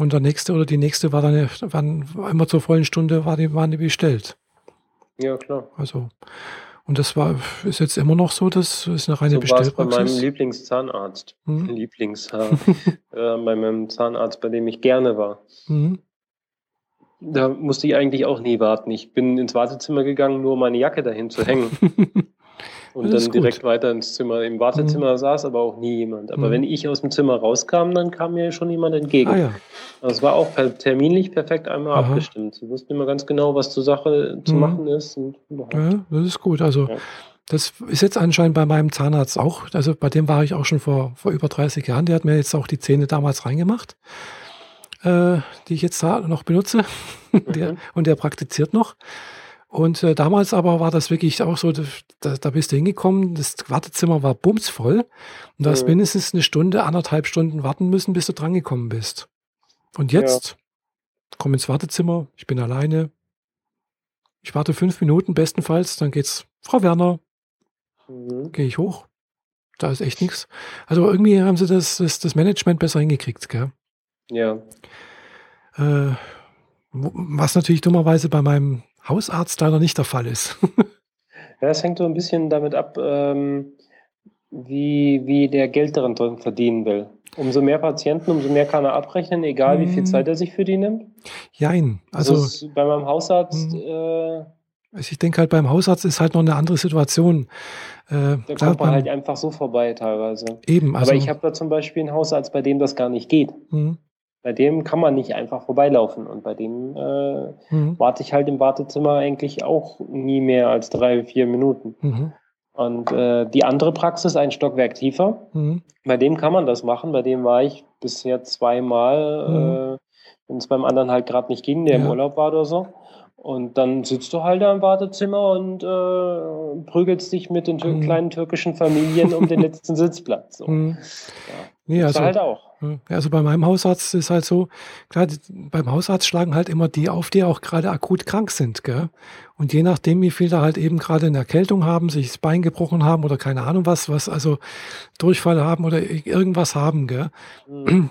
Und der nächste oder die nächste war dann war immer zur vollen Stunde war die, waren die bestellt. Ja, klar. Also, und das war, ist jetzt immer noch so, das ist eine reine so Bestellpraxis. bei meinem Lieblingszahnarzt. Mhm. Lieblings, äh, bei meinem Zahnarzt, bei dem ich gerne war. Mhm. Da musste ich eigentlich auch nie warten. Ich bin ins Wartezimmer gegangen, nur um meine Jacke dahin zu hängen. und dann direkt gut. weiter ins Zimmer. Im Wartezimmer mhm. saß aber auch nie jemand. Aber mhm. wenn ich aus dem Zimmer rauskam, dann kam mir schon jemand entgegen. Ah, ja. Das war auch per, terminlich perfekt einmal Aha. abgestimmt. Sie wussten immer ganz genau, was zur Sache zu mhm. machen ist. ja, das ist gut. Also ja. das ist jetzt anscheinend bei meinem Zahnarzt auch. Also bei dem war ich auch schon vor, vor über 30 Jahren. Der hat mir jetzt auch die Zähne damals reingemacht, äh, die ich jetzt noch benutze. der, mhm. und der praktiziert noch. Und äh, damals aber war das wirklich auch so, da, da bist du hingekommen, das Wartezimmer war bumsvoll und du hast mhm. mindestens eine Stunde, anderthalb Stunden warten müssen, bis du drangekommen bist. Und jetzt ja. komm ins Wartezimmer, ich bin alleine. Ich warte fünf Minuten bestenfalls, dann geht's, Frau Werner, mhm. gehe ich hoch. Da ist echt nichts. Also irgendwie haben sie das, das, das Management besser hingekriegt, gell? Ja. Äh, was natürlich dummerweise bei meinem Hausarzt leider nicht der Fall ist. ja, es hängt so ein bisschen damit ab, ähm, wie, wie der Geld daran verdienen will. Umso mehr Patienten, umso mehr kann er abrechnen, egal wie viel hm. Zeit er sich für die nimmt. Jein. Also, also bei meinem Hausarzt. Hm. Äh, ich denke halt, beim Hausarzt ist halt noch eine andere Situation. Äh, da kommt man halt einfach so vorbei teilweise. Eben. Also, Aber ich habe da zum Beispiel einen Hausarzt, bei dem das gar nicht geht. Mhm. Bei dem kann man nicht einfach vorbeilaufen und bei dem äh, mhm. warte ich halt im Wartezimmer eigentlich auch nie mehr als drei, vier Minuten. Mhm. Und äh, die andere Praxis, ein Stockwerk tiefer, mhm. bei dem kann man das machen. Bei dem war ich bisher zweimal, mhm. äh, wenn es beim anderen halt gerade nicht ging, der ja. im Urlaub war oder so. Und dann sitzt du halt da im Wartezimmer und äh, prügelst dich mit den tür mhm. kleinen türkischen Familien um den letzten Sitzplatz. So. Mhm. Ja. Nee, also, halt auch. Also bei meinem Hausarzt ist halt so, klar, beim Hausarzt schlagen halt immer die auf, die auch gerade akut krank sind, gell? Und je nachdem, wie viel da halt eben gerade eine Erkältung haben, sich das Bein gebrochen haben oder keine Ahnung was, was also Durchfall haben oder irgendwas haben, gell? Mhm.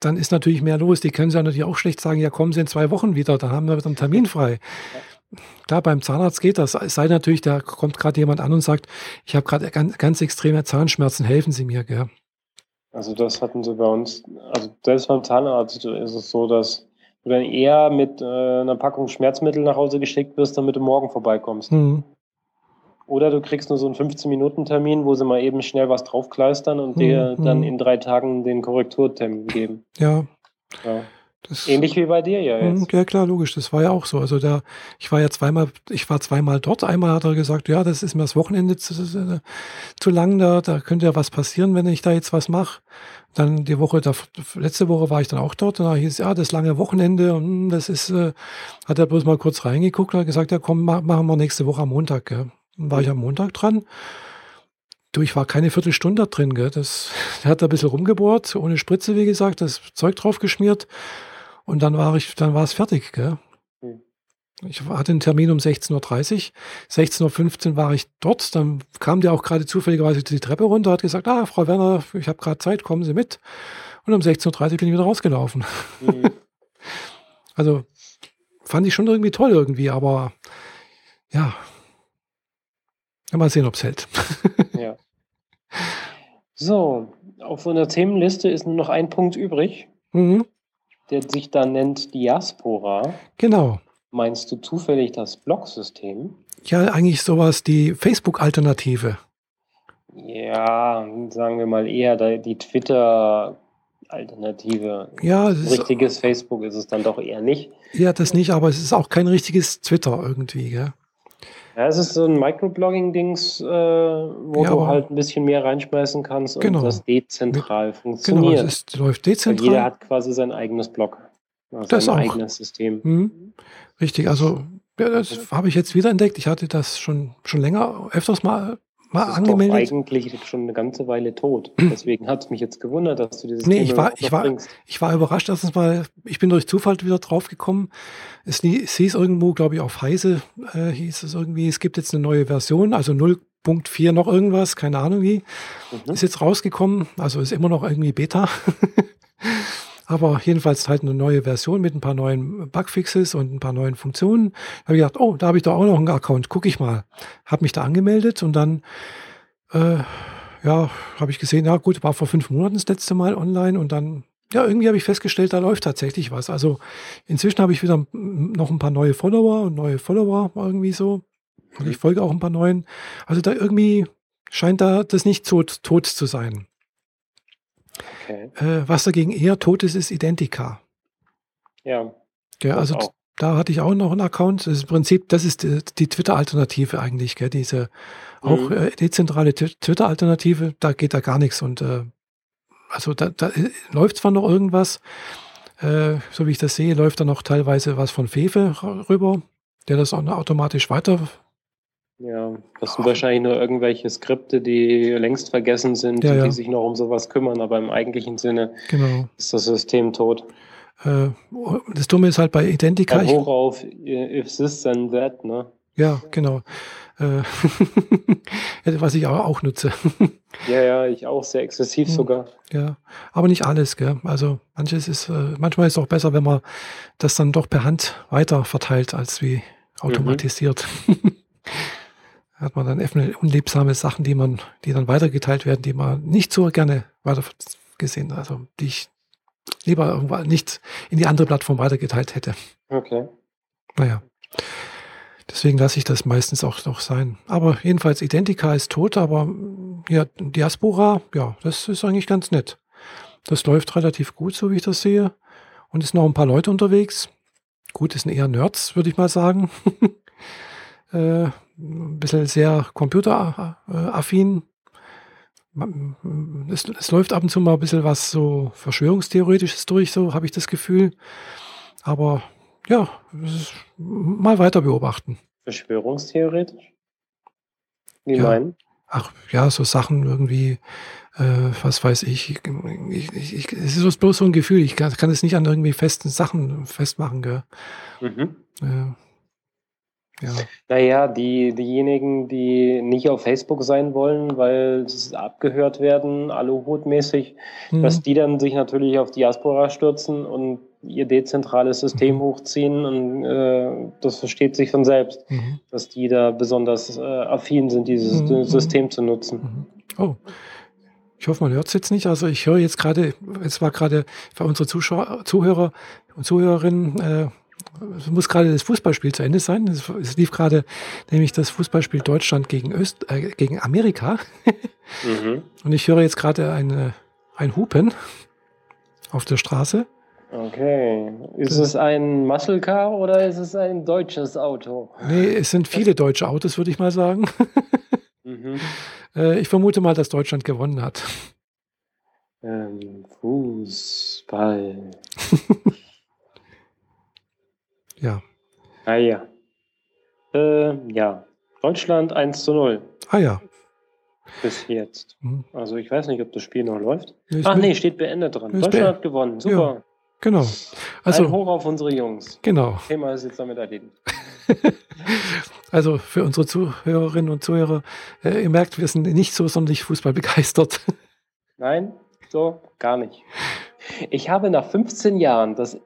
Dann ist natürlich mehr los. Die können sie ja natürlich auch schlecht sagen, ja, kommen Sie in zwei Wochen wieder, da haben wir wieder einen Termin frei. Klar, beim Zahnarzt geht das. Es sei natürlich, da kommt gerade jemand an und sagt, ich habe gerade ganz, ganz extreme Zahnschmerzen, helfen Sie mir, gell? Also das hatten sie bei uns, also selbst beim Zahnarzt ist es so, dass du dann eher mit äh, einer Packung Schmerzmittel nach Hause geschickt wirst, damit du morgen vorbeikommst. Mhm. Oder du kriegst nur so einen 15-Minuten-Termin, wo sie mal eben schnell was draufkleistern und mhm. dir dann mhm. in drei Tagen den Korrekturtermin geben. Ja. ja. Das, Ähnlich wie bei dir ja jetzt. Hm, ja, klar, logisch. Das war ja auch so. Also da, ich war ja zweimal, ich war zweimal dort. Einmal hat er gesagt, ja, das ist mir das Wochenende zu, zu lang, da, da könnte ja was passieren, wenn ich da jetzt was mache. Dann die Woche, da, letzte Woche war ich dann auch dort und da hieß, ja, das lange Wochenende und hm, das ist, äh, hat er bloß mal kurz reingeguckt und hat gesagt, ja komm, machen wir nächste Woche am Montag. Gell. War ich am Montag dran. Du, ich war keine Viertelstunde drin, gell. Das, der hat da ein bisschen rumgebohrt, ohne Spritze, wie gesagt, das Zeug drauf geschmiert. Und dann war ich, dann war es fertig, gell? Hm. Ich hatte einen Termin um 16.30 Uhr. 16.15 Uhr war ich dort. Dann kam der auch gerade zufälligerweise die Treppe runter, hat gesagt, ah, Frau Werner, ich habe gerade Zeit, kommen Sie mit. Und um 16.30 Uhr bin ich wieder rausgelaufen. Mhm. also fand ich schon irgendwie toll irgendwie, aber ja. Mal sehen, ob es hält. ja. So, auf unserer Themenliste ist nur noch ein Punkt übrig. Mhm der sich dann nennt Diaspora. Genau. Meinst du zufällig das Blog-System? Ja, eigentlich sowas, die Facebook-Alternative. Ja, sagen wir mal eher die Twitter-Alternative. Ja, richtiges Facebook ist es dann doch eher nicht. Ja, das nicht, aber es ist auch kein richtiges Twitter irgendwie, gell? Ja, es ist so ein Microblogging-Dings, äh, wo ja, du halt ein bisschen mehr reinschmeißen kannst genau. und das dezentral funktioniert. Genau, es ist, läuft dezentral. Weil jeder hat quasi sein eigenes Blog, also das sein auch. eigenes System. Mhm. Richtig, also ja, das habe ich jetzt wieder entdeckt. Ich hatte das schon, schon länger öfters mal mal das angemeldet. Ist eigentlich schon eine ganze Weile tot. Deswegen hat es mich jetzt gewundert, dass du dieses Nee, Thema ich war, ich war, ich war überrascht, dass es mal, ich bin durch Zufall wieder draufgekommen. Es, es hieß irgendwo, glaube ich, auf Heise äh, hieß es irgendwie, es gibt jetzt eine neue Version, also 0.4 noch irgendwas, keine Ahnung wie. Mhm. Ist jetzt rausgekommen, also ist immer noch irgendwie Beta. Aber jedenfalls halt eine neue Version mit ein paar neuen Bugfixes und ein paar neuen Funktionen. Da habe ich gedacht, oh, da habe ich doch auch noch einen Account, gucke ich mal. Habe mich da angemeldet und dann, äh, ja, habe ich gesehen, ja gut, war vor fünf Monaten das letzte Mal online und dann, ja, irgendwie habe ich festgestellt, da läuft tatsächlich was. Also inzwischen habe ich wieder noch ein paar neue Follower und neue Follower irgendwie so. Und ich folge auch ein paar neuen. Also da irgendwie scheint da das nicht tot, tot zu sein. Okay. Äh, was dagegen eher tot ist, ist Identica. Ja. ja also auch. da hatte ich auch noch einen Account. Das ist im Prinzip, das ist die, die Twitter-Alternative eigentlich, gell? diese mhm. auch äh, dezentrale Twitter-Alternative, da geht da gar nichts. Und äh, also da, da äh, läuft zwar noch irgendwas, äh, so wie ich das sehe, läuft da noch teilweise was von Fefe rüber, der das auch automatisch weiter ja, das sind wahrscheinlich nur irgendwelche Skripte, die längst vergessen sind, ja, ja. die sich noch um sowas kümmern, aber im eigentlichen Sinne genau. ist das System tot. Äh, das Dumme ist halt bei Identica. Ja, hoch auf if this then that, ne? Ja, genau. Äh, was ich auch, auch nutze. ja, ja, ich auch sehr exzessiv hm. sogar. Ja, aber nicht alles, gell? Also manches ist, äh, manchmal ist es auch besser, wenn man das dann doch per Hand weiter verteilt, als wie mhm. automatisiert. Mhm. hat man dann unliebsame Sachen, die man, die dann weitergeteilt werden, die man nicht so gerne weiter gesehen, also die ich lieber irgendwo nicht in die andere Plattform weitergeteilt hätte. Okay. Naja. Deswegen lasse ich das meistens auch noch sein. Aber jedenfalls Identica ist tot, aber ja, Diaspora, ja, das ist eigentlich ganz nett. Das läuft relativ gut, so wie ich das sehe. Und es sind noch ein paar Leute unterwegs. Gut, es sind eher Nerds, würde ich mal sagen. äh, ein bisschen sehr computeraffin. Es, es, läuft ab und zu mal ein bisschen was so Verschwörungstheoretisches durch, so habe ich das Gefühl. Aber ja, mal weiter beobachten. Verschwörungstheoretisch? Wie ja. meinen? Ach ja, so Sachen irgendwie, äh, was weiß ich. Ich, ich, ich, es ist bloß so ein Gefühl, ich kann, kann es nicht an irgendwie festen Sachen festmachen. Gell? Mhm. Äh, ja. Naja, die, diejenigen, die nicht auf Facebook sein wollen, weil sie abgehört werden, aluhutmäßig, mhm. dass die dann sich natürlich auf Diaspora stürzen und ihr dezentrales System mhm. hochziehen und äh, das versteht sich von selbst, mhm. dass die da besonders äh, affin sind, dieses mhm. System zu nutzen. Mhm. Oh. Ich hoffe, man hört es jetzt nicht. Also ich höre jetzt gerade, es war gerade für unsere Zuschauer, Zuhörer und Zuhörerinnen äh, es muss gerade das Fußballspiel zu Ende sein. Es, lief gerade nämlich das Fußballspiel Deutschland gegen, Öst, äh, gegen Amerika. mhm. Und ich höre jetzt gerade eine, ein Hupen auf der Straße. Okay. Ist es ein Muscle Car oder ist es ein deutsches Auto? Nee, es sind viele deutsche Autos, würde ich mal sagen. mhm. äh, ich vermute mal, dass Deutschland gewonnen hat. Ähm, Fußball. Ja. Ah ja. Äh, ja. Deutschland 1 zu 0. Ah ja. Bis jetzt. Hm. Also ich weiß nicht, ob das Spiel noch läuft. Ich Ach nee, steht beendet dran. Deutschland hat gewonnen. Super. Ja, genau. Also Ein hoch auf unsere Jungs. Genau. Thema ist jetzt damit erledigt. also für unsere Zuhörerinnen und Zuhörer, äh, ihr merkt, wir sind nicht so sonderlich Fußball begeistert. Nein, so gar nicht. Ich habe nach 15 Jahren das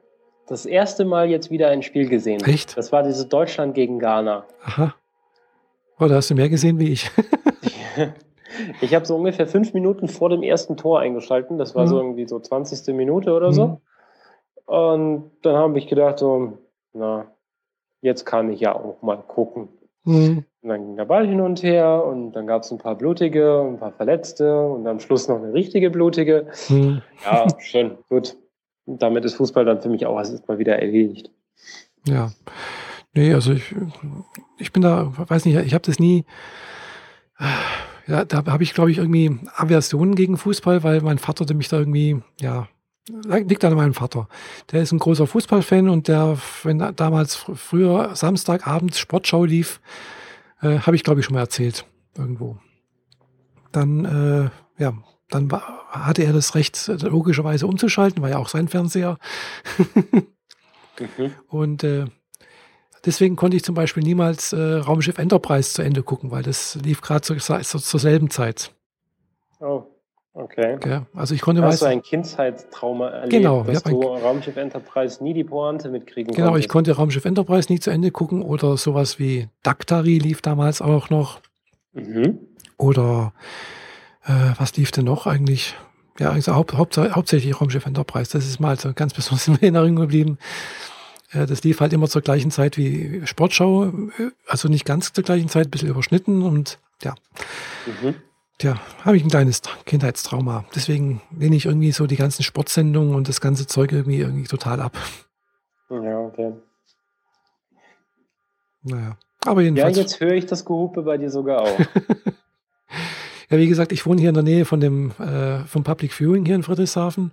das erste Mal jetzt wieder ein Spiel gesehen. Echt? Das war dieses Deutschland gegen Ghana. Aha. Oh, da hast du mehr gesehen wie ich. ich habe so ungefähr fünf Minuten vor dem ersten Tor eingeschalten. Das war mhm. so irgendwie so 20. Minute oder so. Mhm. Und dann habe ich gedacht, so, na, jetzt kann ich ja auch mal gucken. Mhm. Und dann ging der Ball hin und her und dann gab es ein paar blutige, ein paar Verletzte und am Schluss noch eine richtige blutige. Mhm. Ja, schön, gut damit ist Fußball dann für mich auch erstmal wieder erledigt. Ja. Nee, also ich, ich bin da, weiß nicht, ich habe das nie, ja, da habe ich, glaube ich, irgendwie Aversionen gegen Fußball, weil mein Vater der mich da irgendwie, ja, liegt an meinem Vater. Der ist ein großer Fußballfan und der, wenn damals früher Samstagabends Sportschau lief, äh, habe ich, glaube ich, schon mal erzählt, irgendwo. Dann, äh, ja, dann hatte er das Recht, logischerweise umzuschalten, war ja auch sein Fernseher. mhm. Und äh, deswegen konnte ich zum Beispiel niemals äh, Raumschiff Enterprise zu Ende gucken, weil das lief gerade zu, zu, zur selben Zeit. Oh, okay. okay. Also ich konnte Hast du ein Kindheitstrauma erlebt, genau, dass du Raumschiff Enterprise nie die Pointe mitkriegen Genau, konntest. ich konnte Raumschiff Enterprise nie zu Ende gucken oder sowas wie Daktari lief damals auch noch. Mhm. Oder äh, was lief denn noch eigentlich? Ja, also haupt, haupt, hauptsächlich Raumschiff Enterprise. Das ist mal so ganz besonders in Erinnerung geblieben. Äh, das lief halt immer zur gleichen Zeit wie Sportschau, äh, also nicht ganz zur gleichen Zeit, ein bisschen überschnitten und ja. Mhm. Tja, habe ich ein kleines Kindheitstrauma. Deswegen lehne ich irgendwie so die ganzen Sportsendungen und das ganze Zeug irgendwie, irgendwie total ab. Ja, okay. Naja, aber jedenfalls. Ja, jetzt höre ich das Gehupe bei dir sogar auch. ja, wie gesagt, ich wohne hier in der Nähe von dem, äh, vom Public Viewing hier in Friedrichshafen.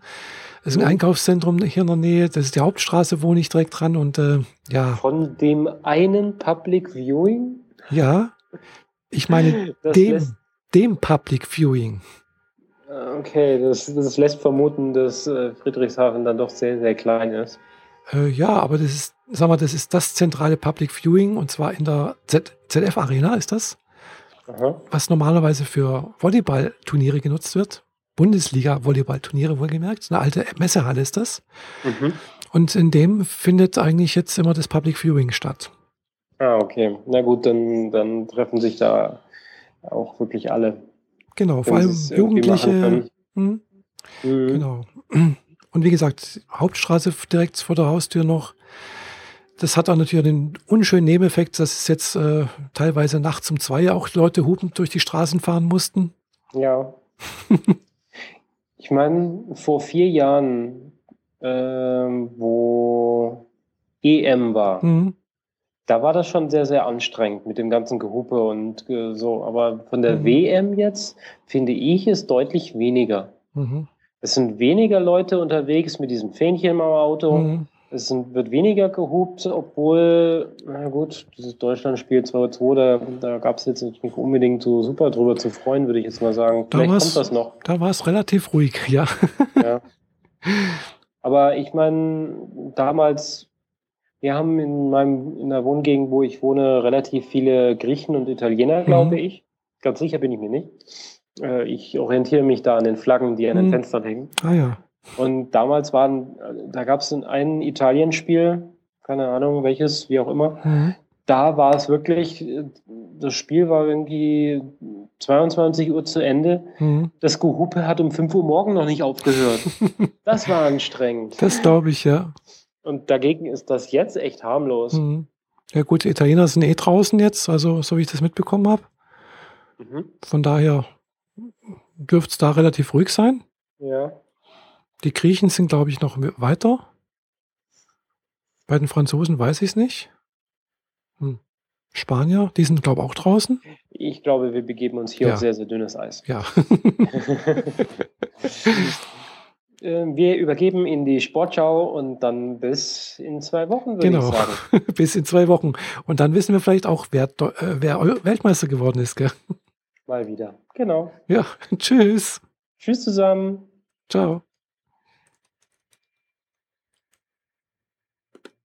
Das ist ein mhm. Einkaufszentrum hier in der Nähe. Das ist die Hauptstraße, wohne ich direkt dran und äh, ja. Von dem einen Public Viewing? Ja. Ich meine, dem, dem Public Viewing. Ah, okay, das, das lässt vermuten, dass äh, Friedrichshafen dann doch sehr, sehr klein ist. Äh, ja, aber das ist, sag mal, das ist das zentrale Public Viewing und zwar in der Z ZF Arena ist das. Aha. Was normalerweise für Volleyballturniere genutzt wird. Bundesliga-Volleyballturniere wohlgemerkt. Eine alte Messehalle ist das. Mhm. Und in dem findet eigentlich jetzt immer das Public Viewing statt. Ah, okay. Na gut, dann, dann treffen sich da auch wirklich alle. Genau, vor allem Jugendliche. Hm? Mhm. Genau. Und wie gesagt, Hauptstraße direkt vor der Haustür noch. Das hat auch natürlich den unschönen Nebeneffekt, dass es jetzt äh, teilweise nachts um zwei auch Leute hupend durch die Straßen fahren mussten. Ja. ich meine, vor vier Jahren, äh, wo EM war, mhm da war das schon sehr, sehr anstrengend mit dem ganzen Gehupe und äh, so. Aber von der mhm. WM jetzt finde ich es deutlich weniger. Mhm. Es sind weniger Leute unterwegs mit diesem Fähnchen im Auto. Mhm. Es wird weniger gehupt, obwohl, na gut, dieses Deutschlandspiel 2-2, da, da gab es jetzt nicht unbedingt so super drüber zu freuen, würde ich jetzt mal sagen. Vielleicht kommt das noch. Da war es relativ ruhig, ja. ja. Aber ich meine, damals wir haben in meinem, in der Wohngegend, wo ich wohne, relativ viele Griechen und Italiener, glaube mhm. ich. Ganz sicher bin ich mir nicht. Äh, ich orientiere mich da an den Flaggen, die an den mhm. Fenstern hängen. Ah ja. Und damals waren, da gab es ein Italienspiel, keine Ahnung welches, wie auch immer. Mhm. Da war es wirklich, das Spiel war irgendwie 22 Uhr zu Ende. Mhm. Das Gehupe hat um 5 Uhr morgen noch nicht aufgehört. das war anstrengend. Das glaube ich, ja. Und dagegen ist das jetzt echt harmlos. Mhm. Ja gut, die Italiener sind eh draußen jetzt, also so wie ich das mitbekommen habe. Mhm. Von daher dürfte es da relativ ruhig sein. Ja. Die Griechen sind, glaube ich, noch weiter. Bei den Franzosen weiß ich es nicht. Hm. Spanier, die sind, glaube ich, auch draußen. Ich glaube, wir begeben uns hier ja. auf sehr, sehr dünnes Eis. Ja. Äh, wir übergeben in die Sportschau und dann bis in zwei Wochen, würde genau. ich sagen. bis in zwei Wochen. Und dann wissen wir vielleicht auch, wer, äh, wer Weltmeister geworden ist. Gell? Mal wieder. Genau. Ja, tschüss. Tschüss zusammen. Ciao.